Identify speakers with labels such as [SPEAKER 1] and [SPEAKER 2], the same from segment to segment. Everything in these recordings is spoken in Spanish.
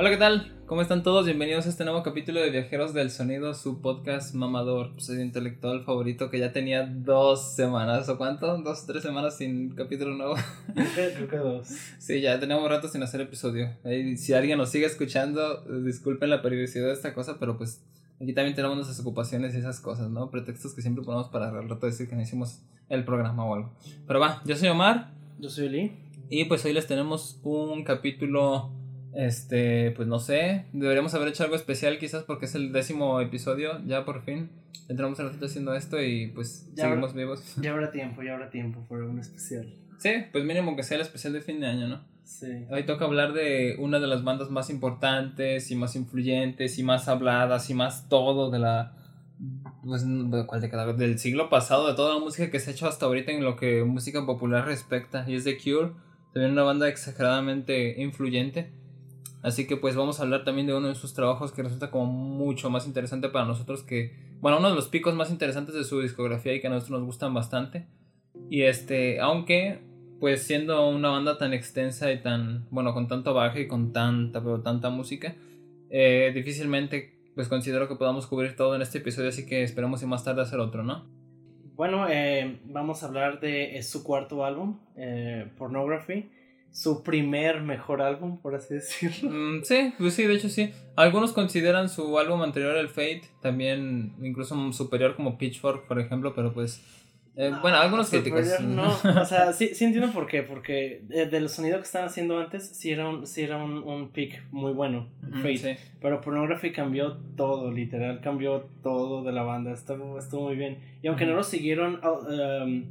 [SPEAKER 1] Hola, ¿qué tal? ¿Cómo están todos? Bienvenidos a este nuevo capítulo de Viajeros del Sonido, su podcast mamador, su intelectual favorito que ya tenía dos semanas, ¿o cuánto? ¿Dos o tres semanas sin capítulo nuevo?
[SPEAKER 2] Creo que dos.
[SPEAKER 1] Sí, ya tenemos rato sin hacer episodio. Si alguien nos sigue escuchando, disculpen la periodicidad de esta cosa, pero pues aquí también tenemos nuestras ocupaciones y esas cosas, ¿no? Pretextos que siempre ponemos para al rato decir que no hicimos el programa o algo. Pero va, yo soy Omar.
[SPEAKER 2] Yo soy Lee.
[SPEAKER 1] Y pues hoy les tenemos un capítulo este, pues no sé, deberíamos haber hecho algo especial quizás porque es el décimo episodio, ya por fin. Entramos un ratito haciendo esto y pues
[SPEAKER 2] Ya
[SPEAKER 1] seguimos vivos.
[SPEAKER 2] Ya habrá tiempo, ya habrá tiempo por un especial.
[SPEAKER 1] Sí, pues mínimo que sea el especial de fin de año, ¿no?
[SPEAKER 2] Sí.
[SPEAKER 1] Hoy toca hablar de una de las bandas más importantes y más influyentes y más habladas y más todo de la... Pues, ¿de ¿cuál década? Del siglo pasado, de toda la música que se ha hecho hasta ahorita en lo que música popular respecta. Y es The Cure, también una banda exageradamente influyente. Así que pues vamos a hablar también de uno de sus trabajos que resulta como mucho más interesante para nosotros que, bueno, uno de los picos más interesantes de su discografía y que a nosotros nos gustan bastante. Y este, aunque pues siendo una banda tan extensa y tan, bueno, con tanto baje y con tanta, pero tanta música, eh, difícilmente pues considero que podamos cubrir todo en este episodio, así que esperemos y más tarde hacer otro, ¿no?
[SPEAKER 2] Bueno, eh, vamos a hablar de es su cuarto álbum, eh, Pornography. Su primer mejor álbum, por así decirlo.
[SPEAKER 1] Mm, sí, pues sí, de hecho sí. Algunos consideran su álbum anterior, el Fate, también incluso superior como Pitchfork, por ejemplo, pero pues... eh, bueno, algunos críticos.
[SPEAKER 2] No, o sea, sí, sí entiendo por qué, porque eh, del sonido que estaban haciendo antes, sí era un, sí era un, un pick muy bueno,
[SPEAKER 1] Ujú,
[SPEAKER 2] Fate.
[SPEAKER 1] sí.
[SPEAKER 2] Pero Pornography cambió todo, literal, cambió todo de la banda. Estuvo, estuvo muy bien. Y aunque no lo siguieron ah, um,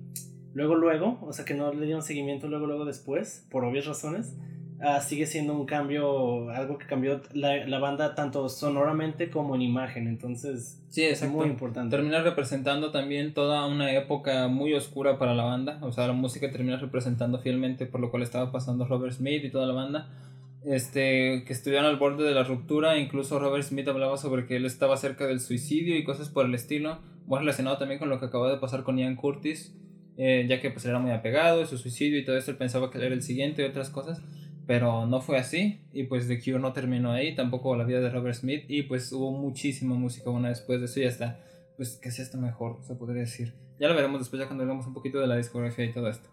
[SPEAKER 2] luego, luego, o sea que no le dieron seguimiento luego, luego después, por obvias razones, ah, sigue siendo un cambio, algo que cambió la, la banda tanto sonoramente como en imagen. Entonces,
[SPEAKER 1] Sí,
[SPEAKER 2] es muy importante.
[SPEAKER 1] Termina representando también toda una época muy oscura para la banda. O sea, la música termina representando fielmente por lo cual estaba pasando Robert Smith y toda la banda. Este, que estuvieron al borde de la ruptura. Incluso Robert Smith hablaba sobre que él estaba cerca del suicidio y cosas por el estilo. Muy relacionado también con lo que acaba de pasar con Ian Curtis. Eh, ya que pues era muy apegado, su suicidio y todo eso. Él pensaba que él era el siguiente y otras cosas. Pero no fue así. Y pues The Cure no terminó ahí. Tampoco la vida de Robert Smith. Y pues hubo muchísima música buena después de eso. Y hasta pues casi hasta mejor, se podría decir. Ya lo veremos después, ya cuando hablemos un poquito de la discografía y todo esto.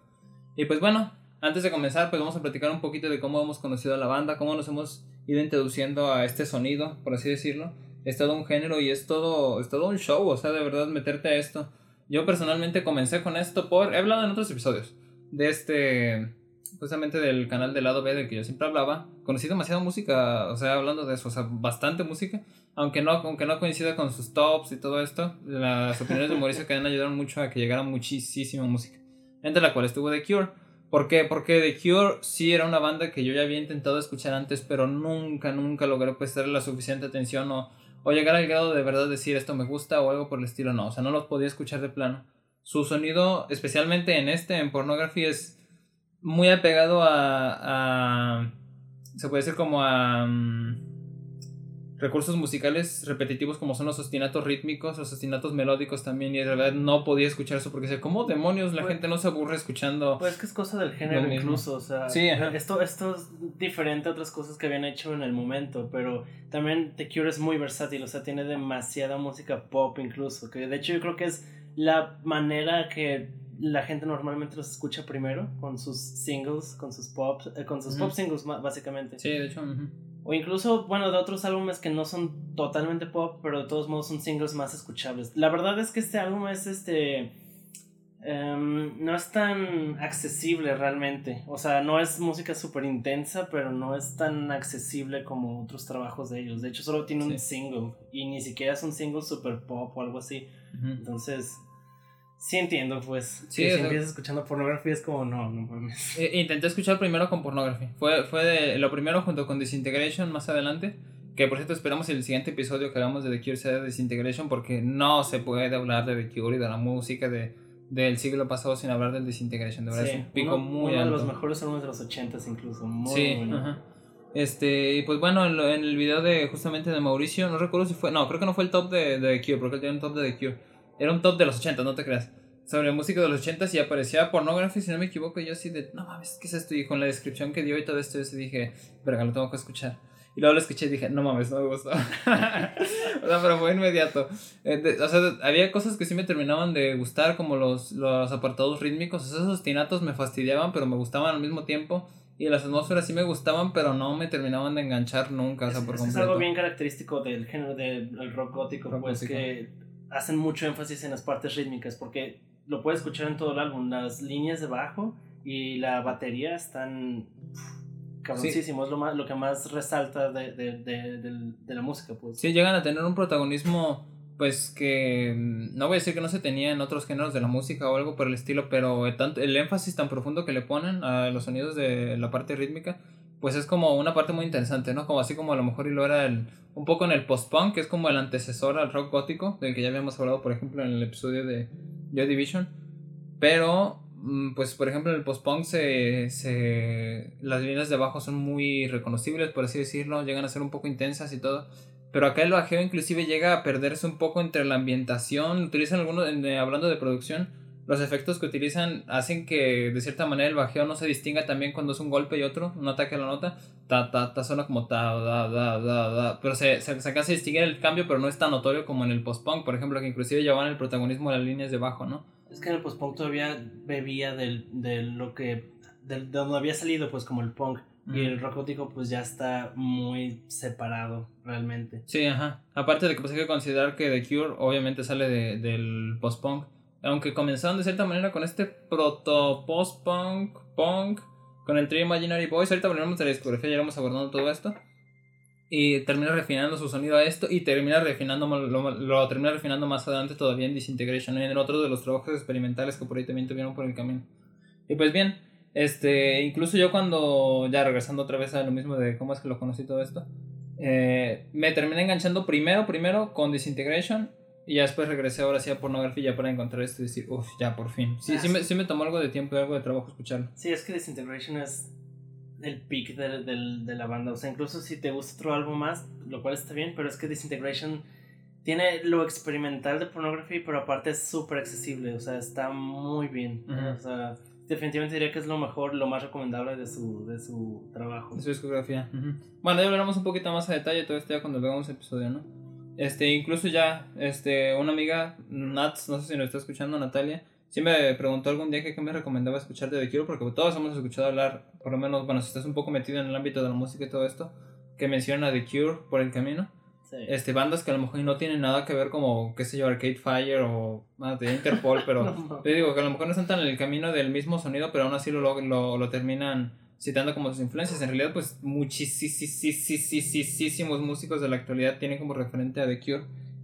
[SPEAKER 1] Y pues bueno, antes de comenzar, pues vamos a platicar un poquito de cómo hemos conocido a la banda, cómo nos hemos ido introduciendo a este sonido, por así decirlo. Es todo un género y es todo, es todo un show, o sea, de verdad meterte a esto. Yo personalmente comencé con esto por, he hablado en otros episodios, de este, justamente del canal del lado B del que yo siempre hablaba. Conocí demasiada música, o sea, hablando de eso, o sea, bastante música aunque no, aunque no coincida con sus tops y todo esto, las opiniones de Mauricio Cadena ayudaron mucho a que llegara muchísima música. Entre la cual estuvo The Cure. ¿Por qué? Porque The Cure sí era una banda que yo ya había intentado escuchar antes, pero nunca, nunca logré prestarle la suficiente atención o, o llegar al grado de verdad decir esto me gusta o algo por el estilo. No, o sea, no los podía escuchar de plano. Su sonido, especialmente en este, en Pornography, es muy apegado a... se puede decir como a... mm, recursos musicales repetitivos como son los ostinatos rítmicos, los ostinatos melódicos también, y de verdad no podía escuchar eso porque decía, ¿cómo demonios la
[SPEAKER 2] Pues-
[SPEAKER 1] gente no se aburre escuchando?
[SPEAKER 2] Pues que es cosa del género incluso, o sea,
[SPEAKER 1] Sí,
[SPEAKER 2] esto, esto es diferente a otras cosas que habían hecho en el momento, pero también The Cure es muy versátil, o sea, tiene demasiada música pop incluso, que de hecho yo creo que es la manera que la gente normalmente los escucha primero, con sus singles, con sus pop, eh, con sus pop singles básicamente.
[SPEAKER 1] Sí, de hecho.
[SPEAKER 2] O incluso, bueno, de otros álbumes que no son totalmente pop, pero de todos modos son singles más escuchables. La verdad es que este álbum es este. em, no es tan accesible realmente. O sea, no es música súper intensa, pero no es tan accesible como otros trabajos de ellos. De hecho, solo tiene un single. Y ni siquiera es un single super pop o algo así. Entonces. Sí entiendo, pues.
[SPEAKER 1] Sí,
[SPEAKER 2] que si empiezas escuchando pornografía es como, no, no mames.
[SPEAKER 1] Eh, Intenté escuchar primero con Pornography. Fue, fue de, lo primero junto con Disintegration más adelante. Que por cierto esperamos el siguiente episodio que hagamos de The Cure sea de Disintegration porque no se puede hablar de The Cure y de la música de, del siglo pasado sin hablar del Disintegration. De verdad
[SPEAKER 2] Sí,
[SPEAKER 1] es un pico
[SPEAKER 2] uno,
[SPEAKER 1] muy
[SPEAKER 2] uno
[SPEAKER 1] alto.
[SPEAKER 2] de los mejores álbumes de los ochentas incluso. Muy
[SPEAKER 1] Sí,
[SPEAKER 2] bueno.
[SPEAKER 1] ajá. Este, y pues bueno, en, en el video de justamente de Mauricio, no recuerdo si fue, no, creo que no fue el top de, de The Cure, porque él tiene un top de The Cure. Era un top de los 80, no te creas. Sobre música de los 80 y aparecía pornography, si no me equivoco, y yo así de, no mames, ¿qué es esto? Y con la descripción que dio y todo esto, yo sí dije, verga, lo tengo que escuchar. Y luego lo escuché y dije, no mames, no me gustó. o sea, pero fue inmediato. Eh, o sea, había cosas que sí me terminaban de gustar, como los, los apartados rítmicos. O sea, esos tinatos me fastidiaban, pero me gustaban al mismo tiempo. Y las atmósferas sí me gustaban, pero no me terminaban de enganchar nunca, o sea, por
[SPEAKER 2] es, completo. Es algo bien característico del género del rock gótico, pues que hacen mucho énfasis en las partes rítmicas, porque lo puedes escuchar en todo el álbum. Las líneas de bajo y la batería están cabroncísimo, es lo, más, lo que más resalta de, de, de, de, la música, pues.
[SPEAKER 1] Sí, llegan a tener un protagonismo, pues que no voy a decir que no se tenía en otros géneros de la música o algo por el estilo, pero tanto, el énfasis tan profundo que le ponen a los sonidos de la parte rítmica, pues es como una parte muy interesante, ¿no? Como así como a lo mejor y lo era el, un poco en el post-punk, que es como el antecesor al rock gótico, del que ya habíamos hablado, por ejemplo, en el episodio de Joy Division. Pero Mm, pues por ejemplo en el post-punk se, se, las líneas de abajo son muy reconocibles, por así decirlo, llegan a ser un poco intensas y todo. Pero acá el bajeo inclusive llega a perderse un poco entre la ambientación, utilizan algunos, hablando de producción, los efectos que utilizan hacen que de cierta manera el bajeo no se distinga también cuando es un golpe y otro, un ataque a la nota, ta, ta, ta, suena como ta, da, da, da, da, pero se, se, se alcanza a distinguir el cambio, pero no es tan notorio como en el post-punk, por ejemplo, que inclusive llevan el protagonismo de las líneas de bajo, ¿no?
[SPEAKER 2] Es que en el post-punk todavía bebía del, de lo que. de donde había salido, pues como el punk. Y el rock gótico, pues ya está muy separado, realmente.
[SPEAKER 1] Sí, ajá. Aparte de que pues hay que considerar que The Cure, obviamente, sale de, del post-punk. Aunque comenzaron de cierta manera con este proto-post-punk, punk, con el Three Imaginary Boys. Ahorita volvemos a la discografía, ya iremos abordando todo esto y termina refinando su sonido a esto y termina refinando lo, lo, termina refinando más adelante todavía en Disintegration en otro de los trabajos experimentales que por ahí también tuvieron por el camino y pues bien este incluso yo cuando ya regresando otra vez a lo mismo de cómo es que lo conocí todo esto eh, me terminé enganchando primero primero con Disintegration y ya después regresé ahora sí a Pornography ya para encontrar esto y decir uff ya por fin sí, ah, sí, me, sí me tomó algo de tiempo y algo de trabajo escucharlo
[SPEAKER 2] sí es que Disintegration es el peak de, de, la banda. O sea, incluso si te gusta otro álbum más, lo cual está bien, pero es que Disintegration tiene lo experimental de Pornography, pero aparte es súper accesible. O sea, está muy bien. O sea, definitivamente diría que es lo mejor, lo más recomendable de su, de su trabajo.
[SPEAKER 1] De su discografía. Bueno, ya hablaremos un poquito más a detalle todo esto ya cuando veamos el episodio, ¿no? Este, incluso ya, este, una amiga, Nats, no sé si nos está escuchando, Natalia, sí me preguntó algún día que me recomendaba escuchar de The Cure, porque todos hemos escuchado hablar, por lo menos, bueno, si estás un poco metido en el ámbito de la música y todo esto, que menciona The Cure por el camino. Este, bandas que a lo mejor no tienen nada que ver como, qué sé yo, Arcade Fire o ah, de Interpol, pero te digo que a lo mejor no están tan en el camino del mismo sonido, pero aún así lo, lo, lo terminan citando como sus influencias. En realidad, pues muchísimos músicos de la actualidad tienen como referente a The Cure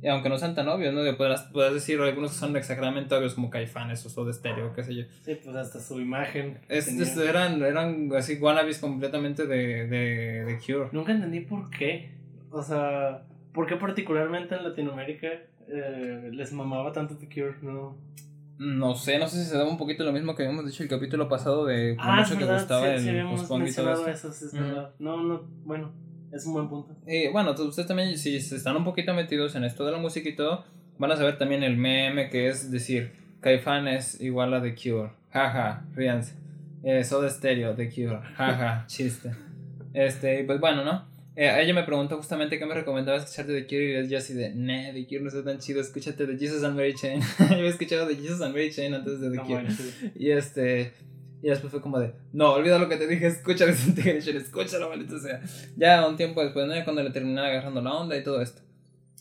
[SPEAKER 1] aunque no sean tan obvios, ¿no? Podrás, decir algunos que son exageradamente obvios como Caifanes o de Stereo, qué sé yo.
[SPEAKER 2] Sí, pues hasta su imagen.
[SPEAKER 1] eran, eran así wannabes completamente de, de, de Cure.
[SPEAKER 2] Nunca entendí por qué. O sea, ¿por qué particularmente en Latinoamérica eh, les mamaba tanto The Cure? No.
[SPEAKER 1] No sé, no sé si se daba un poquito lo mismo que habíamos dicho el capítulo pasado de lo ah, mucho que gustaba el
[SPEAKER 2] post y todo eso. es verdad. No, no, bueno, es un buen punto.
[SPEAKER 1] Y bueno, ustedes también, si están un poquito metidos en esto de la música y todo, van a saber también el meme que es decir, Caifán es igual a The Cure. Jaja, ríanse. Eh, Soda Stereo, The Cure. Jaja, chiste. Este, pues bueno, ¿no? Eh, ella me preguntó justamente qué me recomendaba escuchar de The Cure y yo así de, nah, The Cure no está tan chido, escúchate de Jesus and Mary Chain. yo había escuchado de Jesus and Mary Chain antes de The Cure. y este, y después fue como de, no, olvida lo que te dije, escucha Disintegration, escúchalo, maldito sea. Ya un tiempo después, ¿no? Cuando le terminé agarrando la onda y todo esto.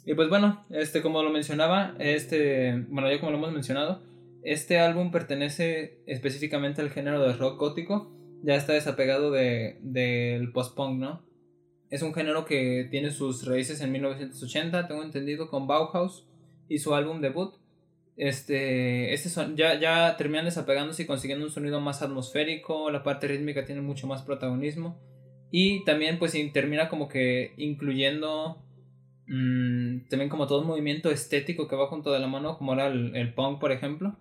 [SPEAKER 1] Y pues bueno, este, como lo mencionaba, este, bueno, ya como lo hemos mencionado, este álbum pertenece específicamente al género de rock gótico. Ya está desapegado de, del post-punk, ¿no? Es un género que tiene sus raíces en 1980, tengo entendido, con Bauhaus y su álbum debut, este, este son, ya, ya terminan desapegándose y consiguiendo un sonido más atmosférico, la parte rítmica tiene mucho más protagonismo. Y también pues termina como que incluyendo mm, también como todo un movimiento estético que va junto de la mano como era el, el punk por ejemplo.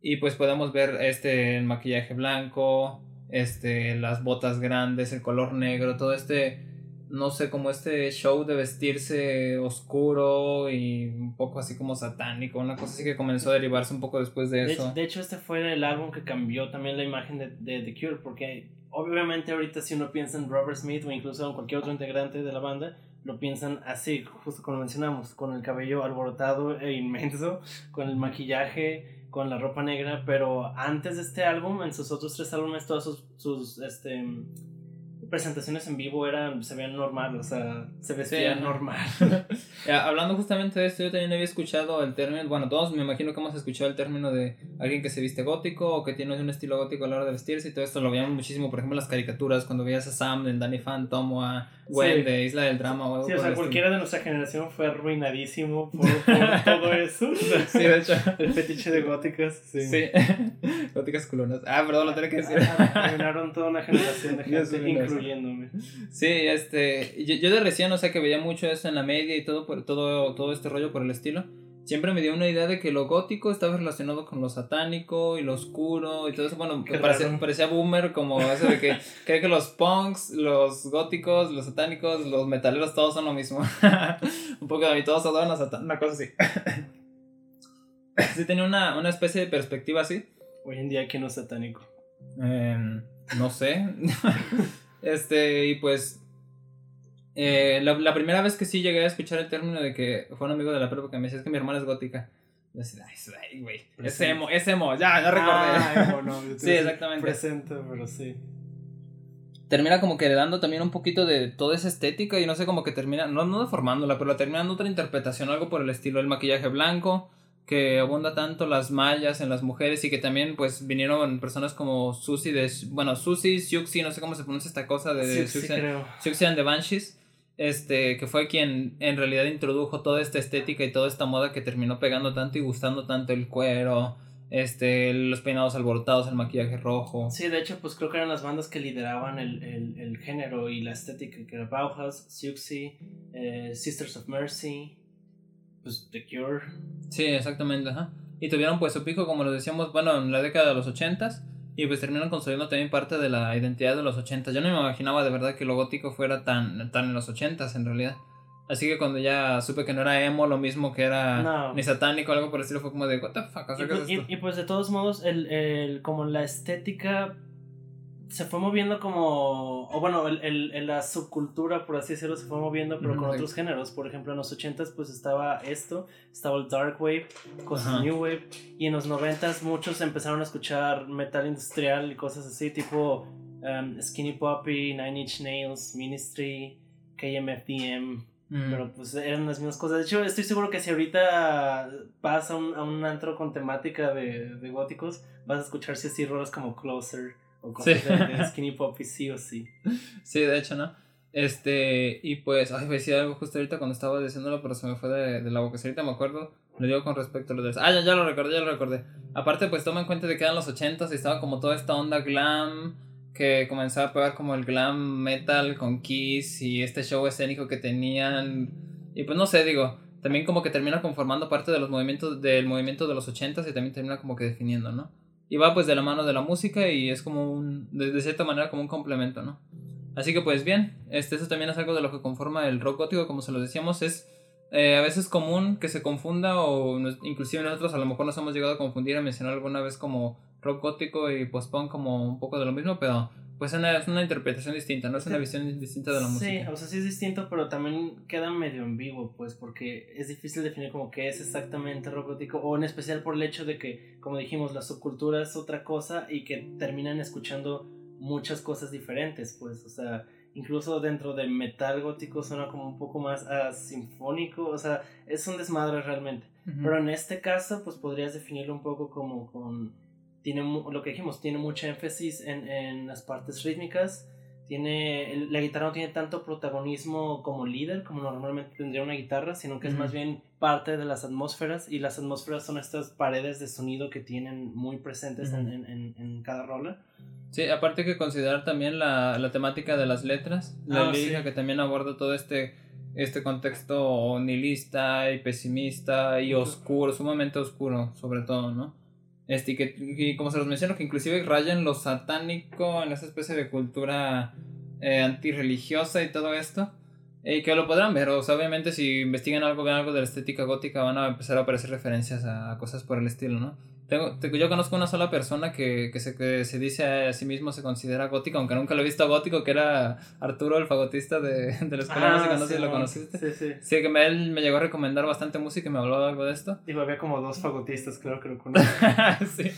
[SPEAKER 1] Y pues podemos ver este el maquillaje blanco este las botas grandes el color negro todo este no sé, como este show de vestirse oscuro y un poco así como satánico, una cosa así que comenzó a derivarse un poco después de, eso.
[SPEAKER 2] De, hecho, este fue el álbum que cambió también la imagen de, The Cure, porque obviamente ahorita si uno piensa en Robert Smith o incluso en cualquier otro integrante de la banda, lo piensan así, justo como mencionamos, con el cabello alborotado e inmenso, con el maquillaje, con la ropa negra, pero antes de este álbum, en sus otros tres álbumes, todos sus, sus este, presentaciones en vivo eran, se veían normal, o sea, se vestían normal.
[SPEAKER 1] Hablando justamente de esto, yo también había escuchado el término, bueno, todos me imagino que hemos escuchado el término de alguien que se viste gótico o que tiene un estilo gótico a la hora de vestirse y todo esto lo veíamos muchísimo, por ejemplo, en las caricaturas, cuando veías a Sam en Danny Phantom o a Gwen de Isla del Drama o algo
[SPEAKER 2] Sí, o sea, cualquiera de nuestra generación fue arruinadísimo por, todo eso. sí, de hecho. El fetiche de góticas, sí.
[SPEAKER 1] Sí, góticas culonas. Ah, perdón, lo tenía que decir.
[SPEAKER 2] Arruinaron toda una generación de gente, incluyéndome.
[SPEAKER 1] Sí, este, yo, de recién, o sea, que veía mucho eso en la media y todo, por, todo, todo este rollo por el estilo siempre me dio una idea de que lo gótico estaba relacionado con lo satánico y lo oscuro y todo eso. Bueno, parecía, parecía, boomer como eso de que cree que los punks, los góticos, los satánicos, los metaleros, todos son lo mismo. Un poco de mí, todos adoran a Satán, una cosa así. sí tenía una, una, especie de perspectiva así.
[SPEAKER 2] Hoy en día, ¿quién no es satánico?
[SPEAKER 1] Em, no sé. este, y pues eh, la, primera vez que sí llegué a escuchar el término de que fue un amigo de la prepa que me decía es que mi hermana es gótica. Yo decía, ay, güey, es emo, es emo, ya, ya recordé.
[SPEAKER 2] no, sí, exactamente. Presente, pero sí.
[SPEAKER 1] Termina como que dando también un poquito de toda esa estética y no sé, como que termina, no, no deformándola, pero termina dando otra interpretación, algo por el estilo del maquillaje blanco, que abunda tanto las mallas en las mujeres y que también pues vinieron personas como Susie de, bueno, Susie, Siuxi, no sé cómo se pronuncia esta cosa de Siuxi and the Banshees este, que fue quien en realidad introdujo toda esta estética y toda esta moda que terminó pegando tanto y gustando tanto el cuero, este, los peinados alborotados, el maquillaje rojo.
[SPEAKER 2] Sí, de hecho, pues creo que eran las bandas que lideraban el, el, género y la estética, que era Bauhaus, Siouxsie, eh, Sisters of Mercy, pues The Cure.
[SPEAKER 1] Sí, exactamente, ajá. Y tuvieron pues su pico, como lo decíamos, bueno, en la década de los ochentas y pues terminan construyendo también parte de la identidad de los 80. Yo no me imaginaba de verdad que lo gótico fuera tan, tan en los 80 en realidad. Así que cuando ya supe que no era emo, lo mismo que era ni satánico o algo por el estilo, fue como de, what the fuck,
[SPEAKER 2] y, pues, y, pues de todos modos, el, el, como la estética se fue moviendo como, o bueno, el, el, la subcultura, por así decirlo, se fue moviendo, pero con otros géneros. Por ejemplo, en los 80s pues estaba esto, estaba el Dark Wave, cosas New Wave, y en los 90s muchos empezaron a escuchar metal industrial y cosas así, tipo um, Skinny Poppy, Nine Inch Nails, Ministry, KMFDM. Pero pues eran las mismas cosas. De hecho, estoy seguro que si ahorita vas a un, a un antro con temática de, de góticos, vas a escuchar si así rolas como Closer o sí. de Skinny Poppy sí o sí.
[SPEAKER 1] Sí, de hecho, ¿no? Este, y pues, ay, decía algo justo ahorita cuando estaba diciéndolo, pero se me fue de, de la boca. Ahorita me acuerdo, lo digo con respecto a lo de. Ah, ya, ya lo recordé, ya lo recordé. Aparte, pues toma en cuenta de que eran los 80 y estaba como toda esta onda glam que comenzaba a pegar como el glam metal con Kiss y este show escénico que tenían. Y pues no sé, digo, también como que termina conformando parte de los movimientos del movimiento de los 80 y también termina como que definiendo, ¿no? Y va pues de la mano de la música y es como un, de, cierta manera como un complemento, ¿no? Así que pues bien, este, eso también es algo de lo que conforma el rock gótico, como se lo decíamos, es eh, a veces común que se confunda o inclusive nosotros a lo mejor nos hemos llegado a confundir a mencionar alguna vez como rock gótico y post-punk como un poco de lo mismo, pero pues es una interpretación distinta, ¿no? Es una visión distinta de la música.
[SPEAKER 2] Sí, o sea, sí es distinto, pero también queda medio en vivo, pues, porque es difícil definir como qué es exactamente rock gótico, o en especial por el hecho de que, como dijimos, la subcultura es otra cosa y que terminan escuchando muchas cosas diferentes, pues, o sea, incluso dentro de metal gótico suena como un poco más uh, sinfónico, o sea, es un desmadre realmente. Pero en este caso, pues podrías definirlo un poco como con tiene lo que dijimos, tiene mucho énfasis en, en las partes rítmicas. Tiene, la guitarra no tiene tanto protagonismo como líder, como normalmente tendría una guitarra, sino que es más bien parte de las atmósferas y las atmósferas son estas paredes de sonido que tienen muy presentes en, en, en, cada rola.
[SPEAKER 1] Sí, aparte que considerar también la, la temática de las letras, la ah, lírica que también aborda todo este, este contexto nihilista y pesimista y oscuro, sumamente oscuro sobre todo, ¿no? Este, y que, como se los menciono, que inclusive rayan lo satánico en esa especie de cultura eh, antirreligiosa y todo esto. Y que lo podrán ver, o sea, obviamente si investigan algo, ven algo de la estética gótica, van a empezar a aparecer referencias a, cosas por el estilo, ¿no? Tengo, yo conozco una sola persona que, que, se, que se dice a sí mismo, se considera gótico, aunque nunca lo he visto gótico, que era Arturo, el fagotista de, de la escuela de música, no sé si lo conociste. Sí, sí. Sí, que me, él me llegó a recomendar bastante música y me habló algo de esto.
[SPEAKER 2] Y había como dos fagotistas, creo que lo conozco.
[SPEAKER 1] sí.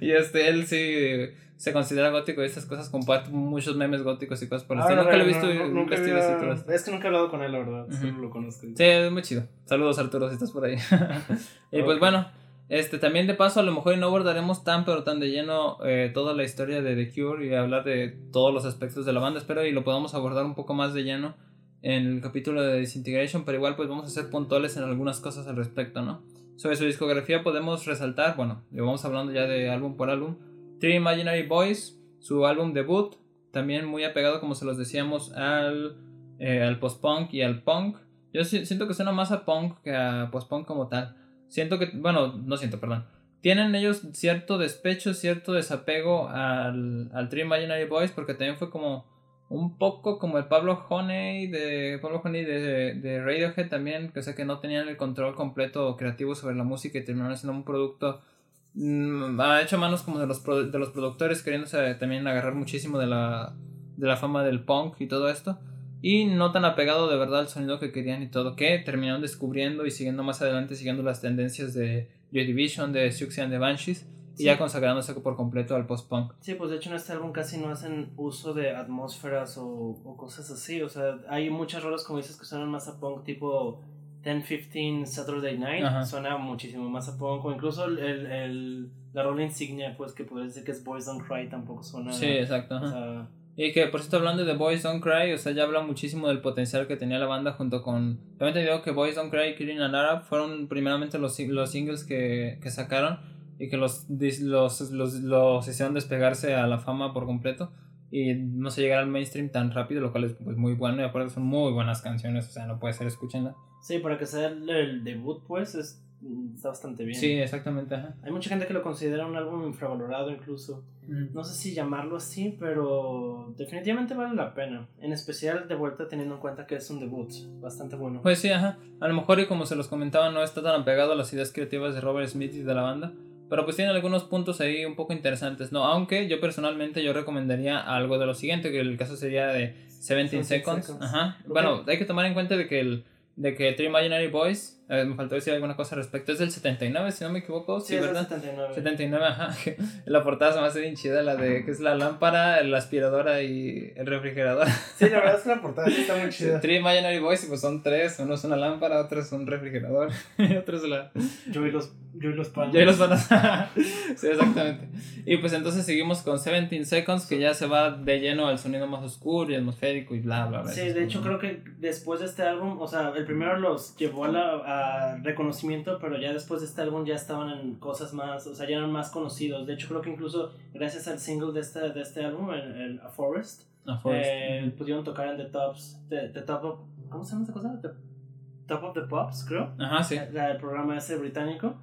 [SPEAKER 1] Y este, él sí se considera gótico y estas cosas, comparte muchos memes góticos y cosas por el ah, estilo. nunca lo he visto
[SPEAKER 2] no, nunca Es que nunca he hablado con él, la verdad, solo lo conozco.
[SPEAKER 1] Sí, es muy chido. Saludos Arturo si estás por ahí. y pues bueno, este también de paso a lo mejor no abordaremos tan pero tan de lleno eh, toda la historia de The Cure y hablar de todos los aspectos de la banda, espero y lo podamos abordar un poco más de lleno en el capítulo de Disintegration, pero igual pues vamos a ser puntuales en algunas cosas al respecto, ¿no? Sobre su discografía podemos resaltar, bueno, vamos hablando ya de álbum por álbum, Three Imaginary Boys, su álbum debut, también muy apegado, como se los decíamos, al, eh, al post-punk y al punk. Yo siento que suena más a punk que a post-punk como tal. Siento que, bueno, no siento, perdón. Tienen ellos cierto despecho, cierto desapego al, al Three Imaginary Boys, porque también fue como un poco como el Pablo Honey de Pablo Honey de, de Radiohead también, que sé que no tenían el control completo creativo sobre la música y terminaron siendo un producto Mm, ha hecho manos como de los, de los productores queriéndose también agarrar muchísimo de la, de la fama del punk y todo esto. Y no tan apegado de verdad al sonido que querían y todo, que terminaron descubriendo y siguiendo más adelante, siguiendo las tendencias de Joy Division, de Siouxsie and the Banshees, y ya consagrándose por completo al post-punk.
[SPEAKER 2] Sí, pues de hecho en este álbum casi no hacen uso de atmósferas o, o cosas así, o sea, hay muchas rolas como dices que suenan más a punk tipo 10-15 Saturday Night suena muchísimo más a punk o incluso el, el, la rola insignia pues que puede decir que es Boys Don't Cry tampoco suena
[SPEAKER 1] sí exacto y que por cierto hablando de Boys Don't Cry o sea ya habla muchísimo del potencial que tenía la banda junto con también te digo que Boys Don't Cry y Killing an Arab fueron primeramente los, los singles que, que sacaron y que los, los, los, los hicieron despegarse a la fama por completo y no se llegar al mainstream tan rápido, lo cual es pues, muy bueno. Y aparte son muy buenas canciones, o sea, no puede ser, escúchenla.
[SPEAKER 2] Sí, para que sea el, debut, pues es, está bastante bien.
[SPEAKER 1] Sí, exactamente.
[SPEAKER 2] Hay mucha gente que lo considera un álbum infravalorado, incluso. No sé si llamarlo así, pero definitivamente vale la pena. En especial, de vuelta, teniendo en cuenta que es un debut bastante bueno.
[SPEAKER 1] Pues sí, ajá. A lo mejor, y como se los comentaba, no está tan apegado a las ideas creativas de Robert Smith y de la banda pero pues tiene algunos puntos ahí un poco interesantes, ¿no? Aunque yo personalmente yo recomendaría algo de lo siguiente, que el caso sería de 17 seconds. Ajá. Bueno, hay que tomar en cuenta de que el de que Three Imaginary Boys, me faltó decir alguna cosa al respecto, es del 79, si no me equivoco,
[SPEAKER 2] sí, ¿verdad? 79.
[SPEAKER 1] 79, ajá. La portada se me hace bien chida, la de que es la lámpara, la aspiradora y el refrigerador.
[SPEAKER 2] Sí, la verdad es que la portada sí está muy chida.
[SPEAKER 1] Three Imaginary Boys, pues son tres, uno es una lámpara, otro es un refrigerador, y otro es la...
[SPEAKER 2] Yo y los, yo y los panas.
[SPEAKER 1] Yo y los panas, sí, exactamente. Y pues entonces seguimos con 17 Seconds, que ya se va de lleno al sonido más oscuro y atmosférico y bla, bla, bla.
[SPEAKER 2] Sí, de hecho creo que después de este álbum, o sea, el primero los llevó a, la, reconocimiento, pero ya después de este álbum ya estaban en cosas más, o sea, ya eran más conocidos. De hecho, creo que incluso gracias al single de este, de este álbum, el, A Forest, eh, pudieron tocar en The Tops, the, Top of, ¿cómo se llama esa cosa? The Top of the Pops, creo.
[SPEAKER 1] Ajá, sí.
[SPEAKER 2] El, programa ese británico.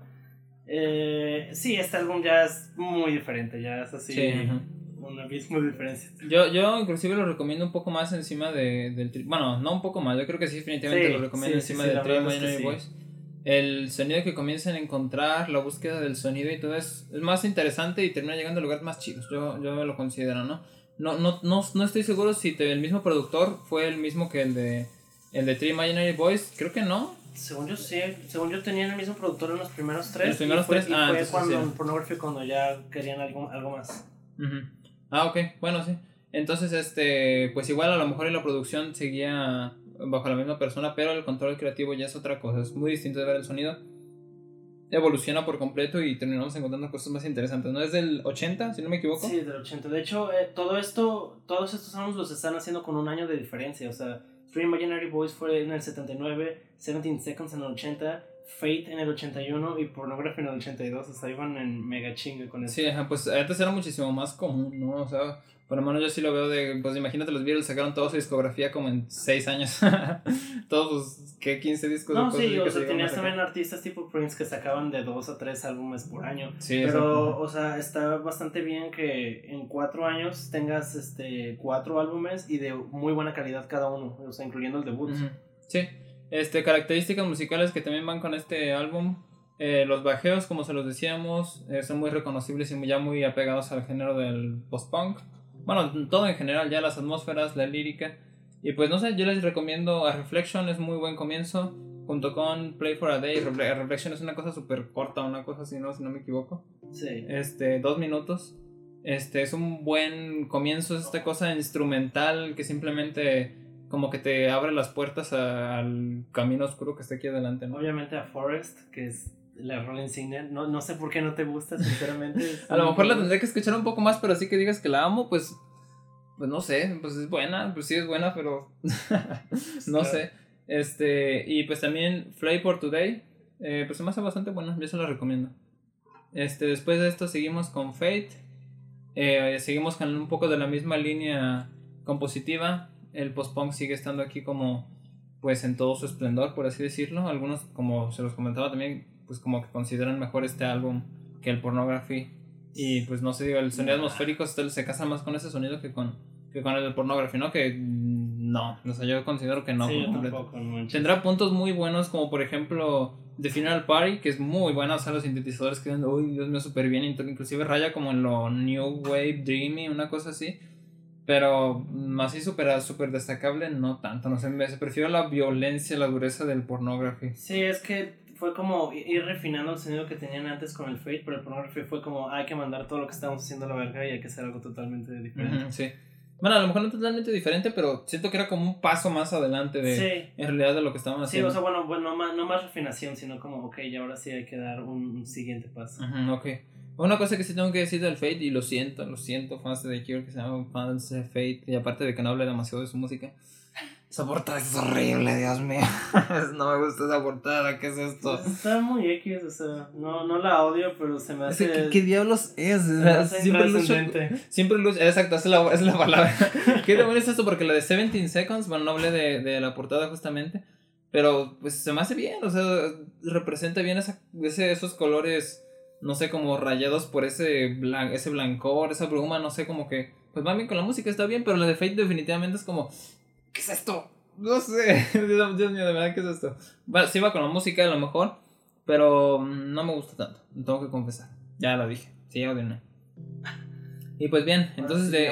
[SPEAKER 2] Eh, sí, este álbum ya es muy diferente, ya es así. Sí, un abismo de diferencia.
[SPEAKER 1] Yo, yo inclusive lo recomiendo un poco más encima de, del... Bueno, no un poco más, yo creo que sí definitivamente lo recomiendo encima del Trio Imaginary Voice. El sonido que comienzan a encontrar, la búsqueda del sonido y todo es, es más interesante y termina llegando a lugares más chidos, yo, yo lo considero, ¿no? No, no, no, no estoy seguro si el mismo productor fue el mismo que el de el de Three Imaginary Boys, creo que no.
[SPEAKER 2] Según yo sí, según yo tenían el mismo productor en los primeros tres.
[SPEAKER 1] Los primeros tres,
[SPEAKER 2] y ah, fue cuando en Pornography cuando ya querían algo, algo más.
[SPEAKER 1] Ah, ok, bueno, sí. Entonces, este, pues igual a lo mejor en la producción seguía bajo la misma persona, pero el control creativo ya es otra cosa, es muy distinto de ver el sonido. Evoluciona por completo y terminamos encontrando cosas más interesantes. ¿No es del 80, si no me equivoco?
[SPEAKER 2] Sí, del 80. De hecho, eh, todo esto, todos estos años los están haciendo con un año de diferencia. O sea, Three Imaginary Boys fue en el 79, 17 Seconds en el 80, Fate en el 81 y Pornography en el 82, o sea, iban en mega chingue con eso.
[SPEAKER 1] Sí, pues antes era muchísimo más común, ¿no? O sea, por lo menos yo sí lo veo de, pues imagínate los Beatles sacaron toda su discografía como en 6 años. Todos, ¿qué? 15 discos.
[SPEAKER 2] No, sí, o sea, tenías también artistas tipo Prince que sacaban de 2 a 3 álbumes por año. Sí, Pero, o sea, está bastante bien que en 4 años tengas este 4 álbumes y de muy buena calidad cada uno, o sea, incluyendo el debut.
[SPEAKER 1] Sí. Este, características musicales que también van con este álbum. Eh, los bajeos, como se los decíamos, eh, son muy reconocibles y ya muy apegados al género del post-punk. Bueno, todo en general, ya las atmósferas, la lírica. Y pues no sé, yo les recomiendo a Reflection, es muy buen comienzo. Junto con Play for a Day. Reflection es una cosa súper corta, una cosa así, ¿no? Si no me equivoco.
[SPEAKER 2] Sí.
[SPEAKER 1] Este, dos minutos. Este, es un buen comienzo, es esta cosa instrumental que simplemente como que te abre las puertas al camino oscuro que está aquí adelante, ¿no?
[SPEAKER 2] Obviamente a Forest, que es la rol insignia. No, no sé por qué no te gusta, sinceramente.
[SPEAKER 1] a lo mejor la tendré que escuchar un poco más, pero así que digas que la amo, pues. Pues no sé, pues es buena, pues sí es buena, pero. no sé. Este, y pues también Fly for Today, eh, pues se me hace bastante buena, yo se la recomiendo. Este, después de esto seguimos con Fate, eh, seguimos con un poco de la misma línea compositiva, el post-punk sigue estando aquí como, pues en todo su esplendor, por así decirlo. Algunos, como se los comentaba también, pues como que consideran mejor este álbum que el Pornography. Y pues no sé, digo, el sonido atmosférico se casa más con ese sonido que con, que con el Pornography, ¿no? Que no, o sea, yo considero que no. Tendrá puntos muy buenos como por ejemplo The Final Party, que es muy buena, o sea, los sintetizadores quedan, uy, Dios mío, súper bien, inclusive raya como en lo New Wave Dreamy, una cosa así. Pero así súper super destacable, no tanto, no sé, me prefiero la violencia, la dureza del pornography.
[SPEAKER 2] Sí, es que fue como ir refinando el sonido que tenían antes con el Fate, pero el pornography fue como hay que mandar todo lo que estábamos haciendo a la verga y hay que hacer algo totalmente diferente.
[SPEAKER 1] sí. Bueno, a lo mejor no totalmente diferente, pero siento que era como un paso más adelante de en realidad de lo que estaban haciendo.
[SPEAKER 2] Sí, o sea, bueno, bueno no, más, no más refinación, sino como, ok, y ahora sí hay que dar un, siguiente paso.
[SPEAKER 1] ok. Una cosa que sí tengo que decir del Fate, y lo siento, lo siento, fans de The Cure que se llaman fans de Fate, y aparte de que no hable demasiado de su música, esa portada es horrible, Dios mío. no me gusta esa portada, ¿qué es esto?
[SPEAKER 2] Está muy X, o sea, no, no la odio, pero se me hace.
[SPEAKER 1] ¿Qué, qué diablos es? siempre lucho. Siempre lucho. Exacto, esa es la, es la palabra. ¿Qué demonios es esto? Porque la de 17 Seconds, bueno, no hablé de, de la portada justamente. Pero pues se me hace bien, o sea, representa bien esa, ese, esos colores, no sé, como rayados por ese, blan, ese blancor, esa bruma, no sé, como que, pues va bien con la música, está bien, pero la de Fate definitivamente es como, ¿qué es esto? No sé, Dios mío, de verdad, ¿qué es esto? Bueno, sí va con la música a lo mejor, pero no me gusta tanto, tengo que confesar. Ya lo dije, sí, no. Y pues bien, entonces de,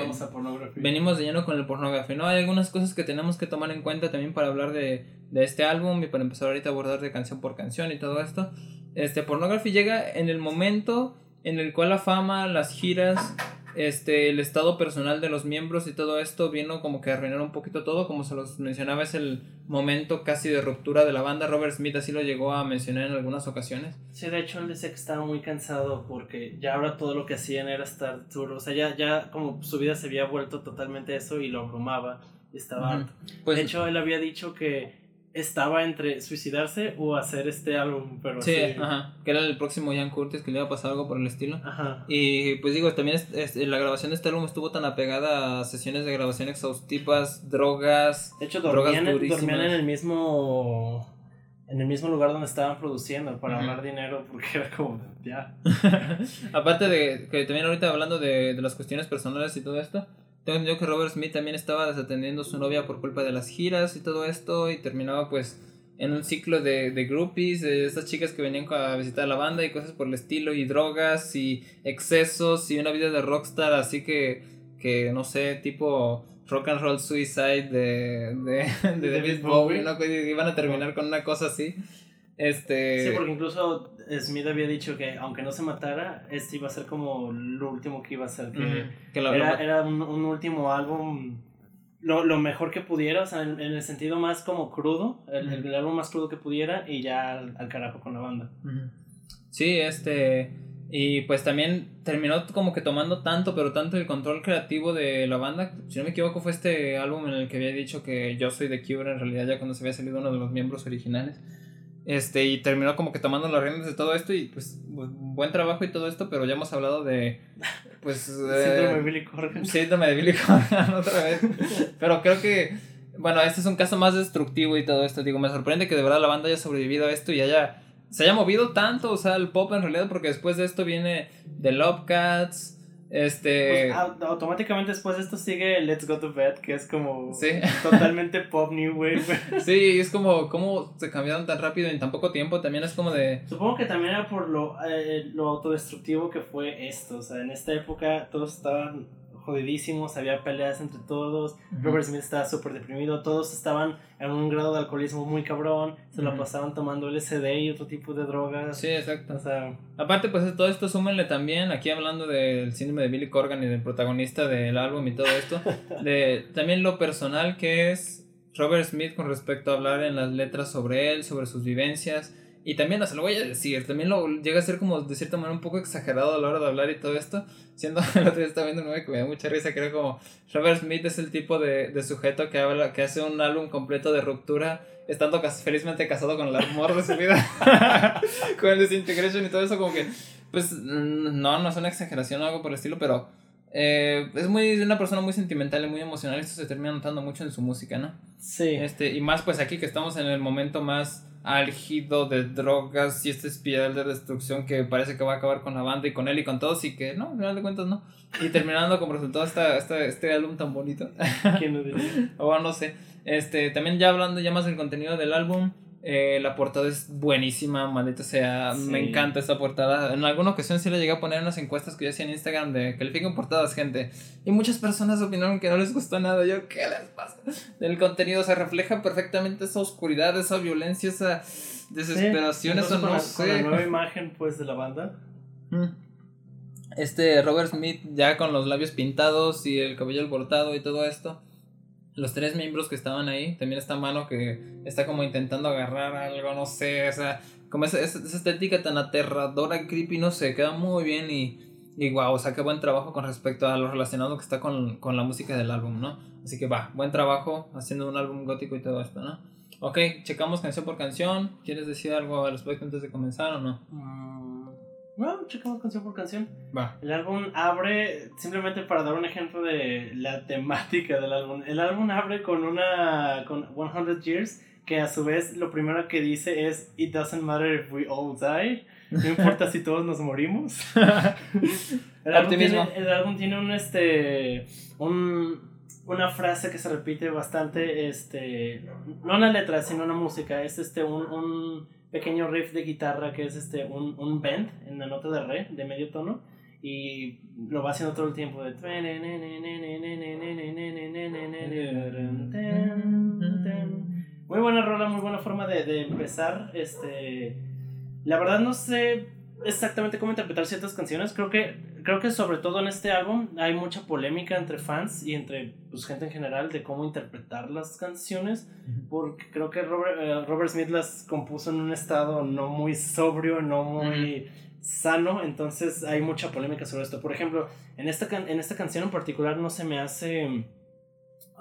[SPEAKER 1] venimos de lleno con el pornografía, ¿no? Hay algunas cosas que tenemos que tomar en cuenta también para hablar de, de este álbum y para empezar ahorita a abordar de canción por canción y todo esto. Este pornography llega en el momento en el cual la fama, las giras este, el estado personal de los miembros y todo esto vino como que a arruinar un poquito todo, como se los mencionaba, es el momento casi de ruptura de la banda. Robert Smith así lo llegó a mencionar en algunas ocasiones.
[SPEAKER 2] Sí, de hecho él decía que estaba muy cansado porque ya ahora todo lo que hacían era estar duro, o sea, ya, ya como su vida se había vuelto totalmente eso y lo abrumaba estaba harto. Pues, de hecho él había dicho que estaba entre suicidarse o hacer este álbum, pero
[SPEAKER 1] sí, ajá, que era el próximo Ian Curtis que le iba a pasar algo por el estilo. Ajá. Y pues digo, también la grabación de este álbum estuvo tan apegada a sesiones de grabación exhaustivas, drogas,
[SPEAKER 2] de hecho dormían, dormían en el mismo en el mismo lugar donde estaban produciendo para ahorrar dinero porque era como ya.
[SPEAKER 1] Aparte de que también ahorita hablando de, de las cuestiones personales y todo esto, tengo entendido que Robert Smith también estaba desatendiendo a su novia por culpa de las giras y todo esto y terminaba pues en un ciclo de, de groupies, de estas chicas que venían a visitar la banda y cosas por el estilo y drogas y excesos y una vida de rockstar así que, que no sé, tipo rock and roll suicide de, de, de David Bowie, ¿no? iban a terminar con una cosa así. Este...
[SPEAKER 2] Sí, porque incluso Smith había dicho que aunque no se matara, este iba a ser como lo último que iba a hacer. Que, era, era un, último álbum lo, lo, mejor que pudiera, o sea, en, el sentido más como crudo, el, el, álbum más crudo que pudiera y ya al, carajo con la banda.
[SPEAKER 1] Sí, este... Y pues también terminó como que tomando tanto, pero tanto el control creativo de la banda. Si no me equivoco, fue este álbum en el que había dicho que yo soy de Cure en realidad, ya cuando se había salido uno de los miembros originales. Este, y terminó como que tomando las riendas de todo esto y pues buen trabajo y todo esto, pero ya hemos hablado de pues
[SPEAKER 2] síndrome de Billy Corgan.
[SPEAKER 1] Síndrome de Billy Corgan otra vez. Pero creo que bueno, este es un caso más destructivo y todo esto. Digo, me sorprende que de verdad la banda haya sobrevivido a esto y haya se haya movido tanto, o sea, el pop en realidad porque después de esto viene The Love Cats, Este.
[SPEAKER 2] Pues, automáticamente después de esto sigue Let's Go to Bed, que es como totalmente pop new wave.
[SPEAKER 1] sí, es como cómo se cambiaron tan rápido en tan poco tiempo. También es como de.
[SPEAKER 2] Supongo que también era por lo, eh, lo autodestructivo que fue esto. O sea, en esta época todos estaban jodidísimos, había peleas entre todos, Robert Smith estaba súper deprimido, todos estaban en un grado de alcoholismo muy cabrón, se lo pasaban tomando LSD y otro tipo de drogas.
[SPEAKER 1] Sí, exacto. O sea, Aparte, pues todo esto súmenle también, aquí hablando del síndrome de Billy Corgan y del protagonista del álbum y todo esto, de también lo personal que es Robert Smith con respecto a hablar en las letras sobre él, sobre sus vivencias y también, o sea, lo voy a decir, también lo llega a ser como de cierta manera un poco exagerado a la hora de hablar y todo esto. Siendo, el otro día estaba viendo un que me da mucha risa, que era como Robert Smith es el tipo de, de sujeto que habla, que hace un álbum completo de ruptura, estando felizmente casado con el amor de su vida, con el Disintegration y todo eso, como que, pues, no, no es una exageración o algo por el estilo, pero eh, es muy una persona muy sentimental y muy emocional, esto se termina notando mucho en su música, ¿no? Sí. Este, y más pues aquí que estamos en el momento más álgido de drogas y esta espiral de destrucción que parece que va a acabar con la banda y con él y con todos y que no, al final de cuentas no. Y terminando como resultado esta, esta, este álbum tan bonito. ¿Quién lo diría? o bueno, no sé. Este, también ya hablando ya más del contenido del álbum, eh, la portada es buenísima, maldita sea. Me encanta esta portada. En alguna ocasión sí le llegué a poner unas encuestas que yo hacía en Instagram de califiquen portadas, gente. Y muchas personas opinaron que no les gustó nada. Yo, ¿qué les pasa? El contenido se refleja perfectamente esa oscuridad, esa violencia, esa desesperación, eso no
[SPEAKER 2] sé. Con la nueva imagen, pues, de la banda. Mm.
[SPEAKER 1] Este Robert Smith ya con los labios pintados y el cabello alborotado y todo esto los tres miembros que estaban ahí, también está mano que está como intentando agarrar algo, no sé, o sea, como esa, esa, estética tan aterradora, creepy, no sé, queda muy bien y, y wow, o sea, qué buen trabajo con respecto a lo relacionado que está con, con la música del álbum, ¿no? Así que va, buen trabajo haciendo un álbum gótico y todo esto, ¿no? Ok, checamos canción por canción. ¿Quieres decir algo al respecto antes de comenzar o no?
[SPEAKER 2] Mm, bueno, checamos canción por canción. Va. El álbum abre, simplemente para dar un ejemplo de la temática del álbum, el álbum abre con una, con 100 Years, que a su vez lo primero que dice es, It doesn't matter if we all die. No importa si todos nos morimos. el, álbum tiene, el, álbum tiene, un, este, un, una frase que se repite bastante, este, no una letra, sino una música, es este, un, un pequeño riff de guitarra que es este un, un bend en la nota de re de medio tono y lo va haciendo todo el tiempo de muy buena rola muy buena forma de, de empezar este la verdad no sé exactamente cómo interpretar ciertas canciones. Creo que creo que sobre todo en este álbum hay mucha polémica entre fans y entre pues, gente en general de cómo interpretar las canciones, porque creo que Robert, eh, Robert Smith las compuso en un estado no muy sobrio, no muy sano, entonces hay mucha polémica sobre esto. Por ejemplo, en esta, en esta canción en particular no se me hace...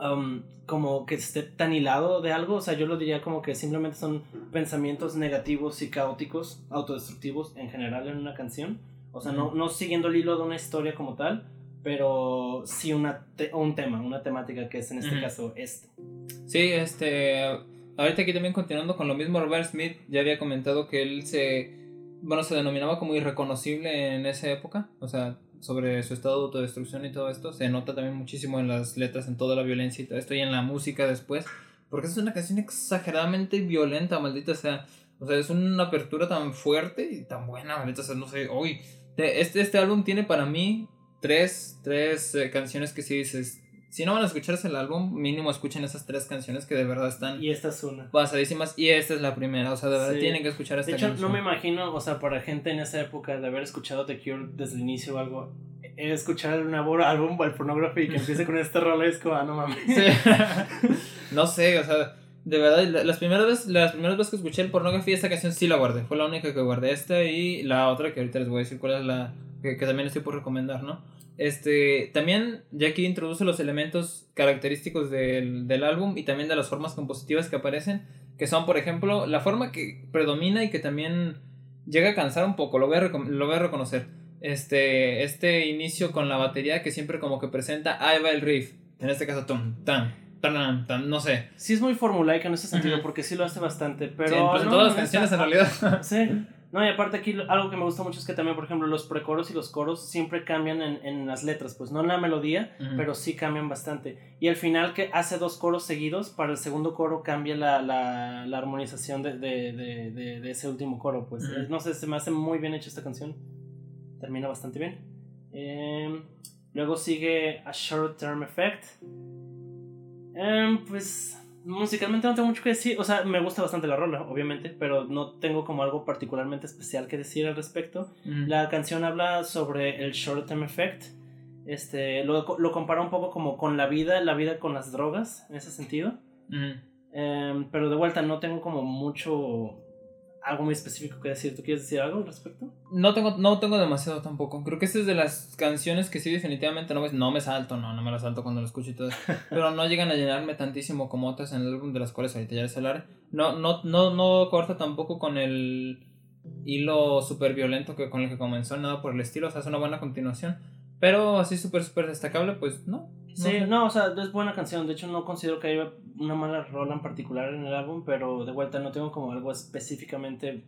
[SPEAKER 2] Um, como que esté tan hilado de algo, o sea, yo lo diría como que simplemente son pensamientos negativos y caóticos, autodestructivos en general en una canción o sea, no, no siguiendo el hilo de una historia como tal, pero sí una un tema, una temática que es en este caso esto.
[SPEAKER 1] Sí, este. Ahorita aquí también continuando con lo mismo, Robert Smith ya había comentado que él se. Bueno, se denominaba como irreconocible en esa época. O sea, sobre su estado de autodestrucción y todo esto. Se nota también muchísimo en las letras, en toda la violencia y todo esto, y en la música después. Porque es una canción exageradamente violenta, maldita sea. O sea, es una apertura tan fuerte y tan buena, maldita sea. No sé, hoy este, este álbum tiene para mí tres, tres eh, canciones que si dices, si no van a escucharse el álbum, mínimo escuchen esas tres canciones que de verdad están.
[SPEAKER 2] Y esta es una.
[SPEAKER 1] Pasadísimas. Y esta es la primera. O sea, de verdad tienen que escuchar esta
[SPEAKER 2] de hecho, No me imagino, o sea, para gente en esa época de haber escuchado The Cure desde el inicio o algo, escuchar un álbum el pornography y que empiece con este rol es como, ah, no mames.
[SPEAKER 1] no sé, o sea de verdad, las primeras veces, las primeras veces que escuché el pornografía, esta canción sí la guardé. Fue la única que guardé. Esta y la otra que ahorita les voy a decir cuál es la que, también estoy por recomendar, ¿no? Este, también ya aquí introduce los elementos característicos del, del álbum y también de las formas compositivas que aparecen, que son, por ejemplo, la forma que predomina y que también llega a cansar un poco, lo voy a, lo voy a reconocer. Este, este inicio con la batería que siempre como que presenta, ahí va el riff, en este caso, tom, tan, no sé.
[SPEAKER 2] Sí es muy formulaica en ese sentido, porque sí lo hace bastante, pero...
[SPEAKER 1] en todas las canciones en realidad.
[SPEAKER 2] sí, No, y aparte aquí algo que me gusta mucho es que también, por ejemplo, los precoros y los coros siempre cambian en, en las letras, pues no en la melodía, pero sí cambian bastante. Y al final que hace dos coros seguidos, para el segundo coro cambia la, la, la armonización de, de, de, de, ese último coro, pues no sé, se me hace muy bien hecha esta canción. Termina bastante bien. Em, luego sigue A Short Term Effect. Em, pues musicalmente no tengo mucho que decir. O sea, me gusta bastante la rola, obviamente, pero no tengo como algo particularmente especial que decir al respecto. La canción habla sobre el short term effect. Este, lo, lo, compara un poco como con la vida, la vida con las drogas, en ese sentido. Em, pero de vuelta, no tengo como mucho algo muy específico que decir. ¿Tú quieres decir algo al respecto?
[SPEAKER 1] No tengo, no tengo demasiado tampoco. Creo que esta es de las canciones que sí definitivamente no me, no me salto, no, no me las salto cuando lo escucho y todo. pero no llegan a llenarme tantísimo como otras en el álbum de las cuales ahorita ya les hablaré. No, no, no, no corta tampoco con el hilo súper violento que, con el que comenzó, nada por el estilo. O sea, es una buena continuación. Pero así súper, súper destacable, pues no.
[SPEAKER 2] Sí, no, o sea, es buena canción. De hecho, no considero que haya una mala rola en particular en el álbum, pero de vuelta no tengo como algo específicamente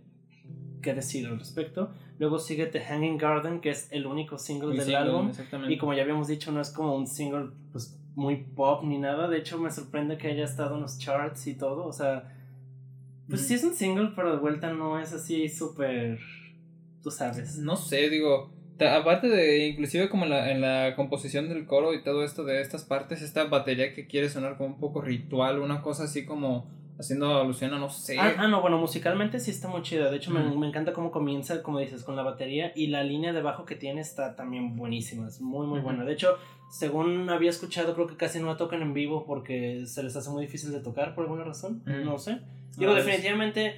[SPEAKER 2] que decir al respecto. Luego sigue The Hanging Garden, que es el único single del álbum. Y como ya habíamos dicho, no es como un single pues, muy pop ni nada. De hecho, me sorprende que haya estado en los charts y todo. O sea, pues sí es un single, pero de vuelta no es así súper. Tú sabes.
[SPEAKER 1] No sé, digo aparte de, inclusive como en la, en la composición del coro y todo esto de estas partes, esta batería que quiere sonar como un poco ritual, una cosa así como haciendo alusión a no sé.
[SPEAKER 2] Ah, ah no, bueno, musicalmente sí está muy chida. De hecho, me, me, encanta cómo comienza, como dices, con la batería y la línea de bajo que tiene está también buenísima. Es muy, muy buena. De hecho, según había escuchado, creo que casi no la tocan en vivo porque se les hace muy difícil de tocar por alguna razón. No sé. Digo, definitivamente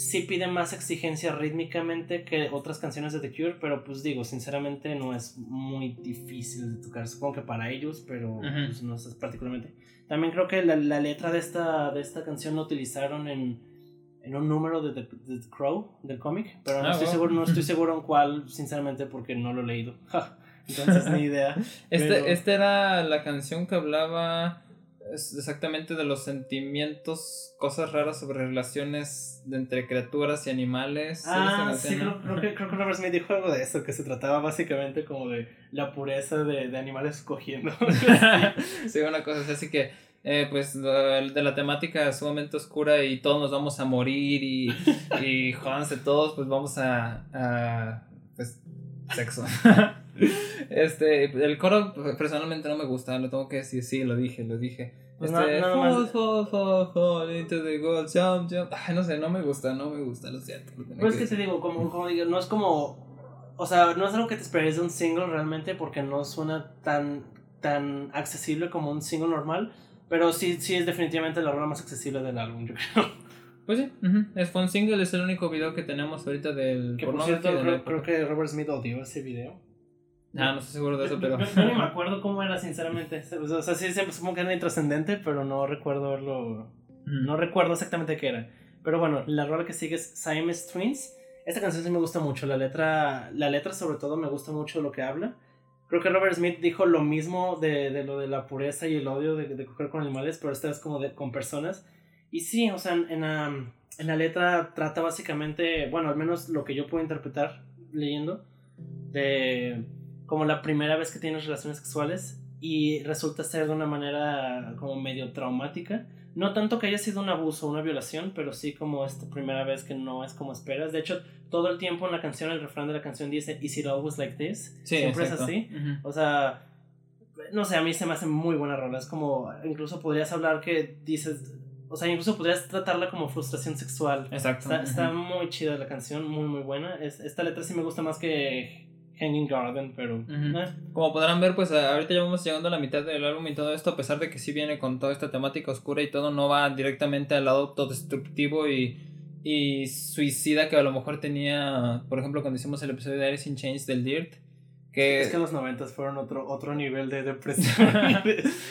[SPEAKER 2] sí pide más exigencia rítmicamente que otras canciones de The Cure, pero pues digo, sinceramente no es muy difícil de tocar, supongo que para ellos, pero pues, no es particularmente. También creo que la, la, letra de esta, de esta canción la utilizaron en, en un número de The, Crow, del cómic, pero no, ah, estoy seguro, no estoy seguro en cuál, sinceramente, porque no lo he leído. Entonces, ni idea.
[SPEAKER 1] Este, Esta era la canción que hablaba exactamente de los sentimientos, cosas raras sobre relaciones de entre criaturas y animales.
[SPEAKER 2] Ah, sí, creo, creo, que, creo que Robert Smith dijo algo de eso, que se trataba básicamente como de la pureza de, de animales cogiendo.
[SPEAKER 1] sí, una cosa así que, eh, pues, de la temática sumamente oscura y todos nos vamos a morir y, y jódanse todos, pues vamos a, a pues, sexo. Este, el coro personalmente no me gusta, lo tengo que decir, sí, lo dije, lo dije. Pues este, no, fall, fall, fall, into the gold, jump, jump. Ay, no sé, no me gusta, no me gusta, lo siento.
[SPEAKER 2] Pues es que te digo, como, como digo, no es como. O sea, no es algo que te esperes de un single realmente porque no suena tan, tan accesible como un single normal. Pero sí, sí es definitivamente la rola más accesible del álbum, yo creo.
[SPEAKER 1] Pues sí, es un single, es el único video que tenemos ahorita del.
[SPEAKER 2] Que por cierto, creo, creo, que Robert Smith odió ese video.
[SPEAKER 1] Ah, no estoy seguro de eso, pero.
[SPEAKER 2] Yo, ni me acuerdo cómo era, sinceramente. O sea, sí, siempre supongo que era intrascendente, pero no recuerdo verlo. No recuerdo exactamente qué era. Pero bueno, la rola que sigue es Siamese Twins. Esta canción sí me gusta mucho. La letra, la letra, sobre todo, me gusta mucho lo que habla. Creo que Robert Smith dijo lo mismo de, de lo de la pureza y el odio de, de, coger con animales, pero esta vez como de, con personas. Y sí, o sea, en la, en la letra trata básicamente, bueno, al menos lo que yo puedo interpretar leyendo, de como la primera vez que tienes relaciones sexuales y resulta ser de una manera como medio traumática. No tanto que haya sido un abuso o una violación, pero sí como esta primera vez que no es como esperas. De hecho, todo el tiempo en la canción, el refrán de la canción dice, Is it always like this? Siempre es así. O sea, no sé, a mí se me hace muy buena rola. Es como, incluso podrías hablar que dices, o sea, incluso podrías tratarla como frustración sexual.
[SPEAKER 1] Exacto.
[SPEAKER 2] Está, muy chida la canción, muy, muy buena. Es, esta letra sí me gusta más que Hanging Garden, pero... Eh.
[SPEAKER 1] Como podrán ver, pues ahorita ya vamos llegando a la mitad del álbum y todo esto, a pesar de que sí viene con toda esta temática oscura y todo, no va directamente al lado autodestructivo y, y suicida que a lo mejor tenía, por ejemplo, cuando hicimos el episodio de Alice in Chains del Dirt. Que...
[SPEAKER 2] Es que los 90 fueron otro, otro nivel de depresión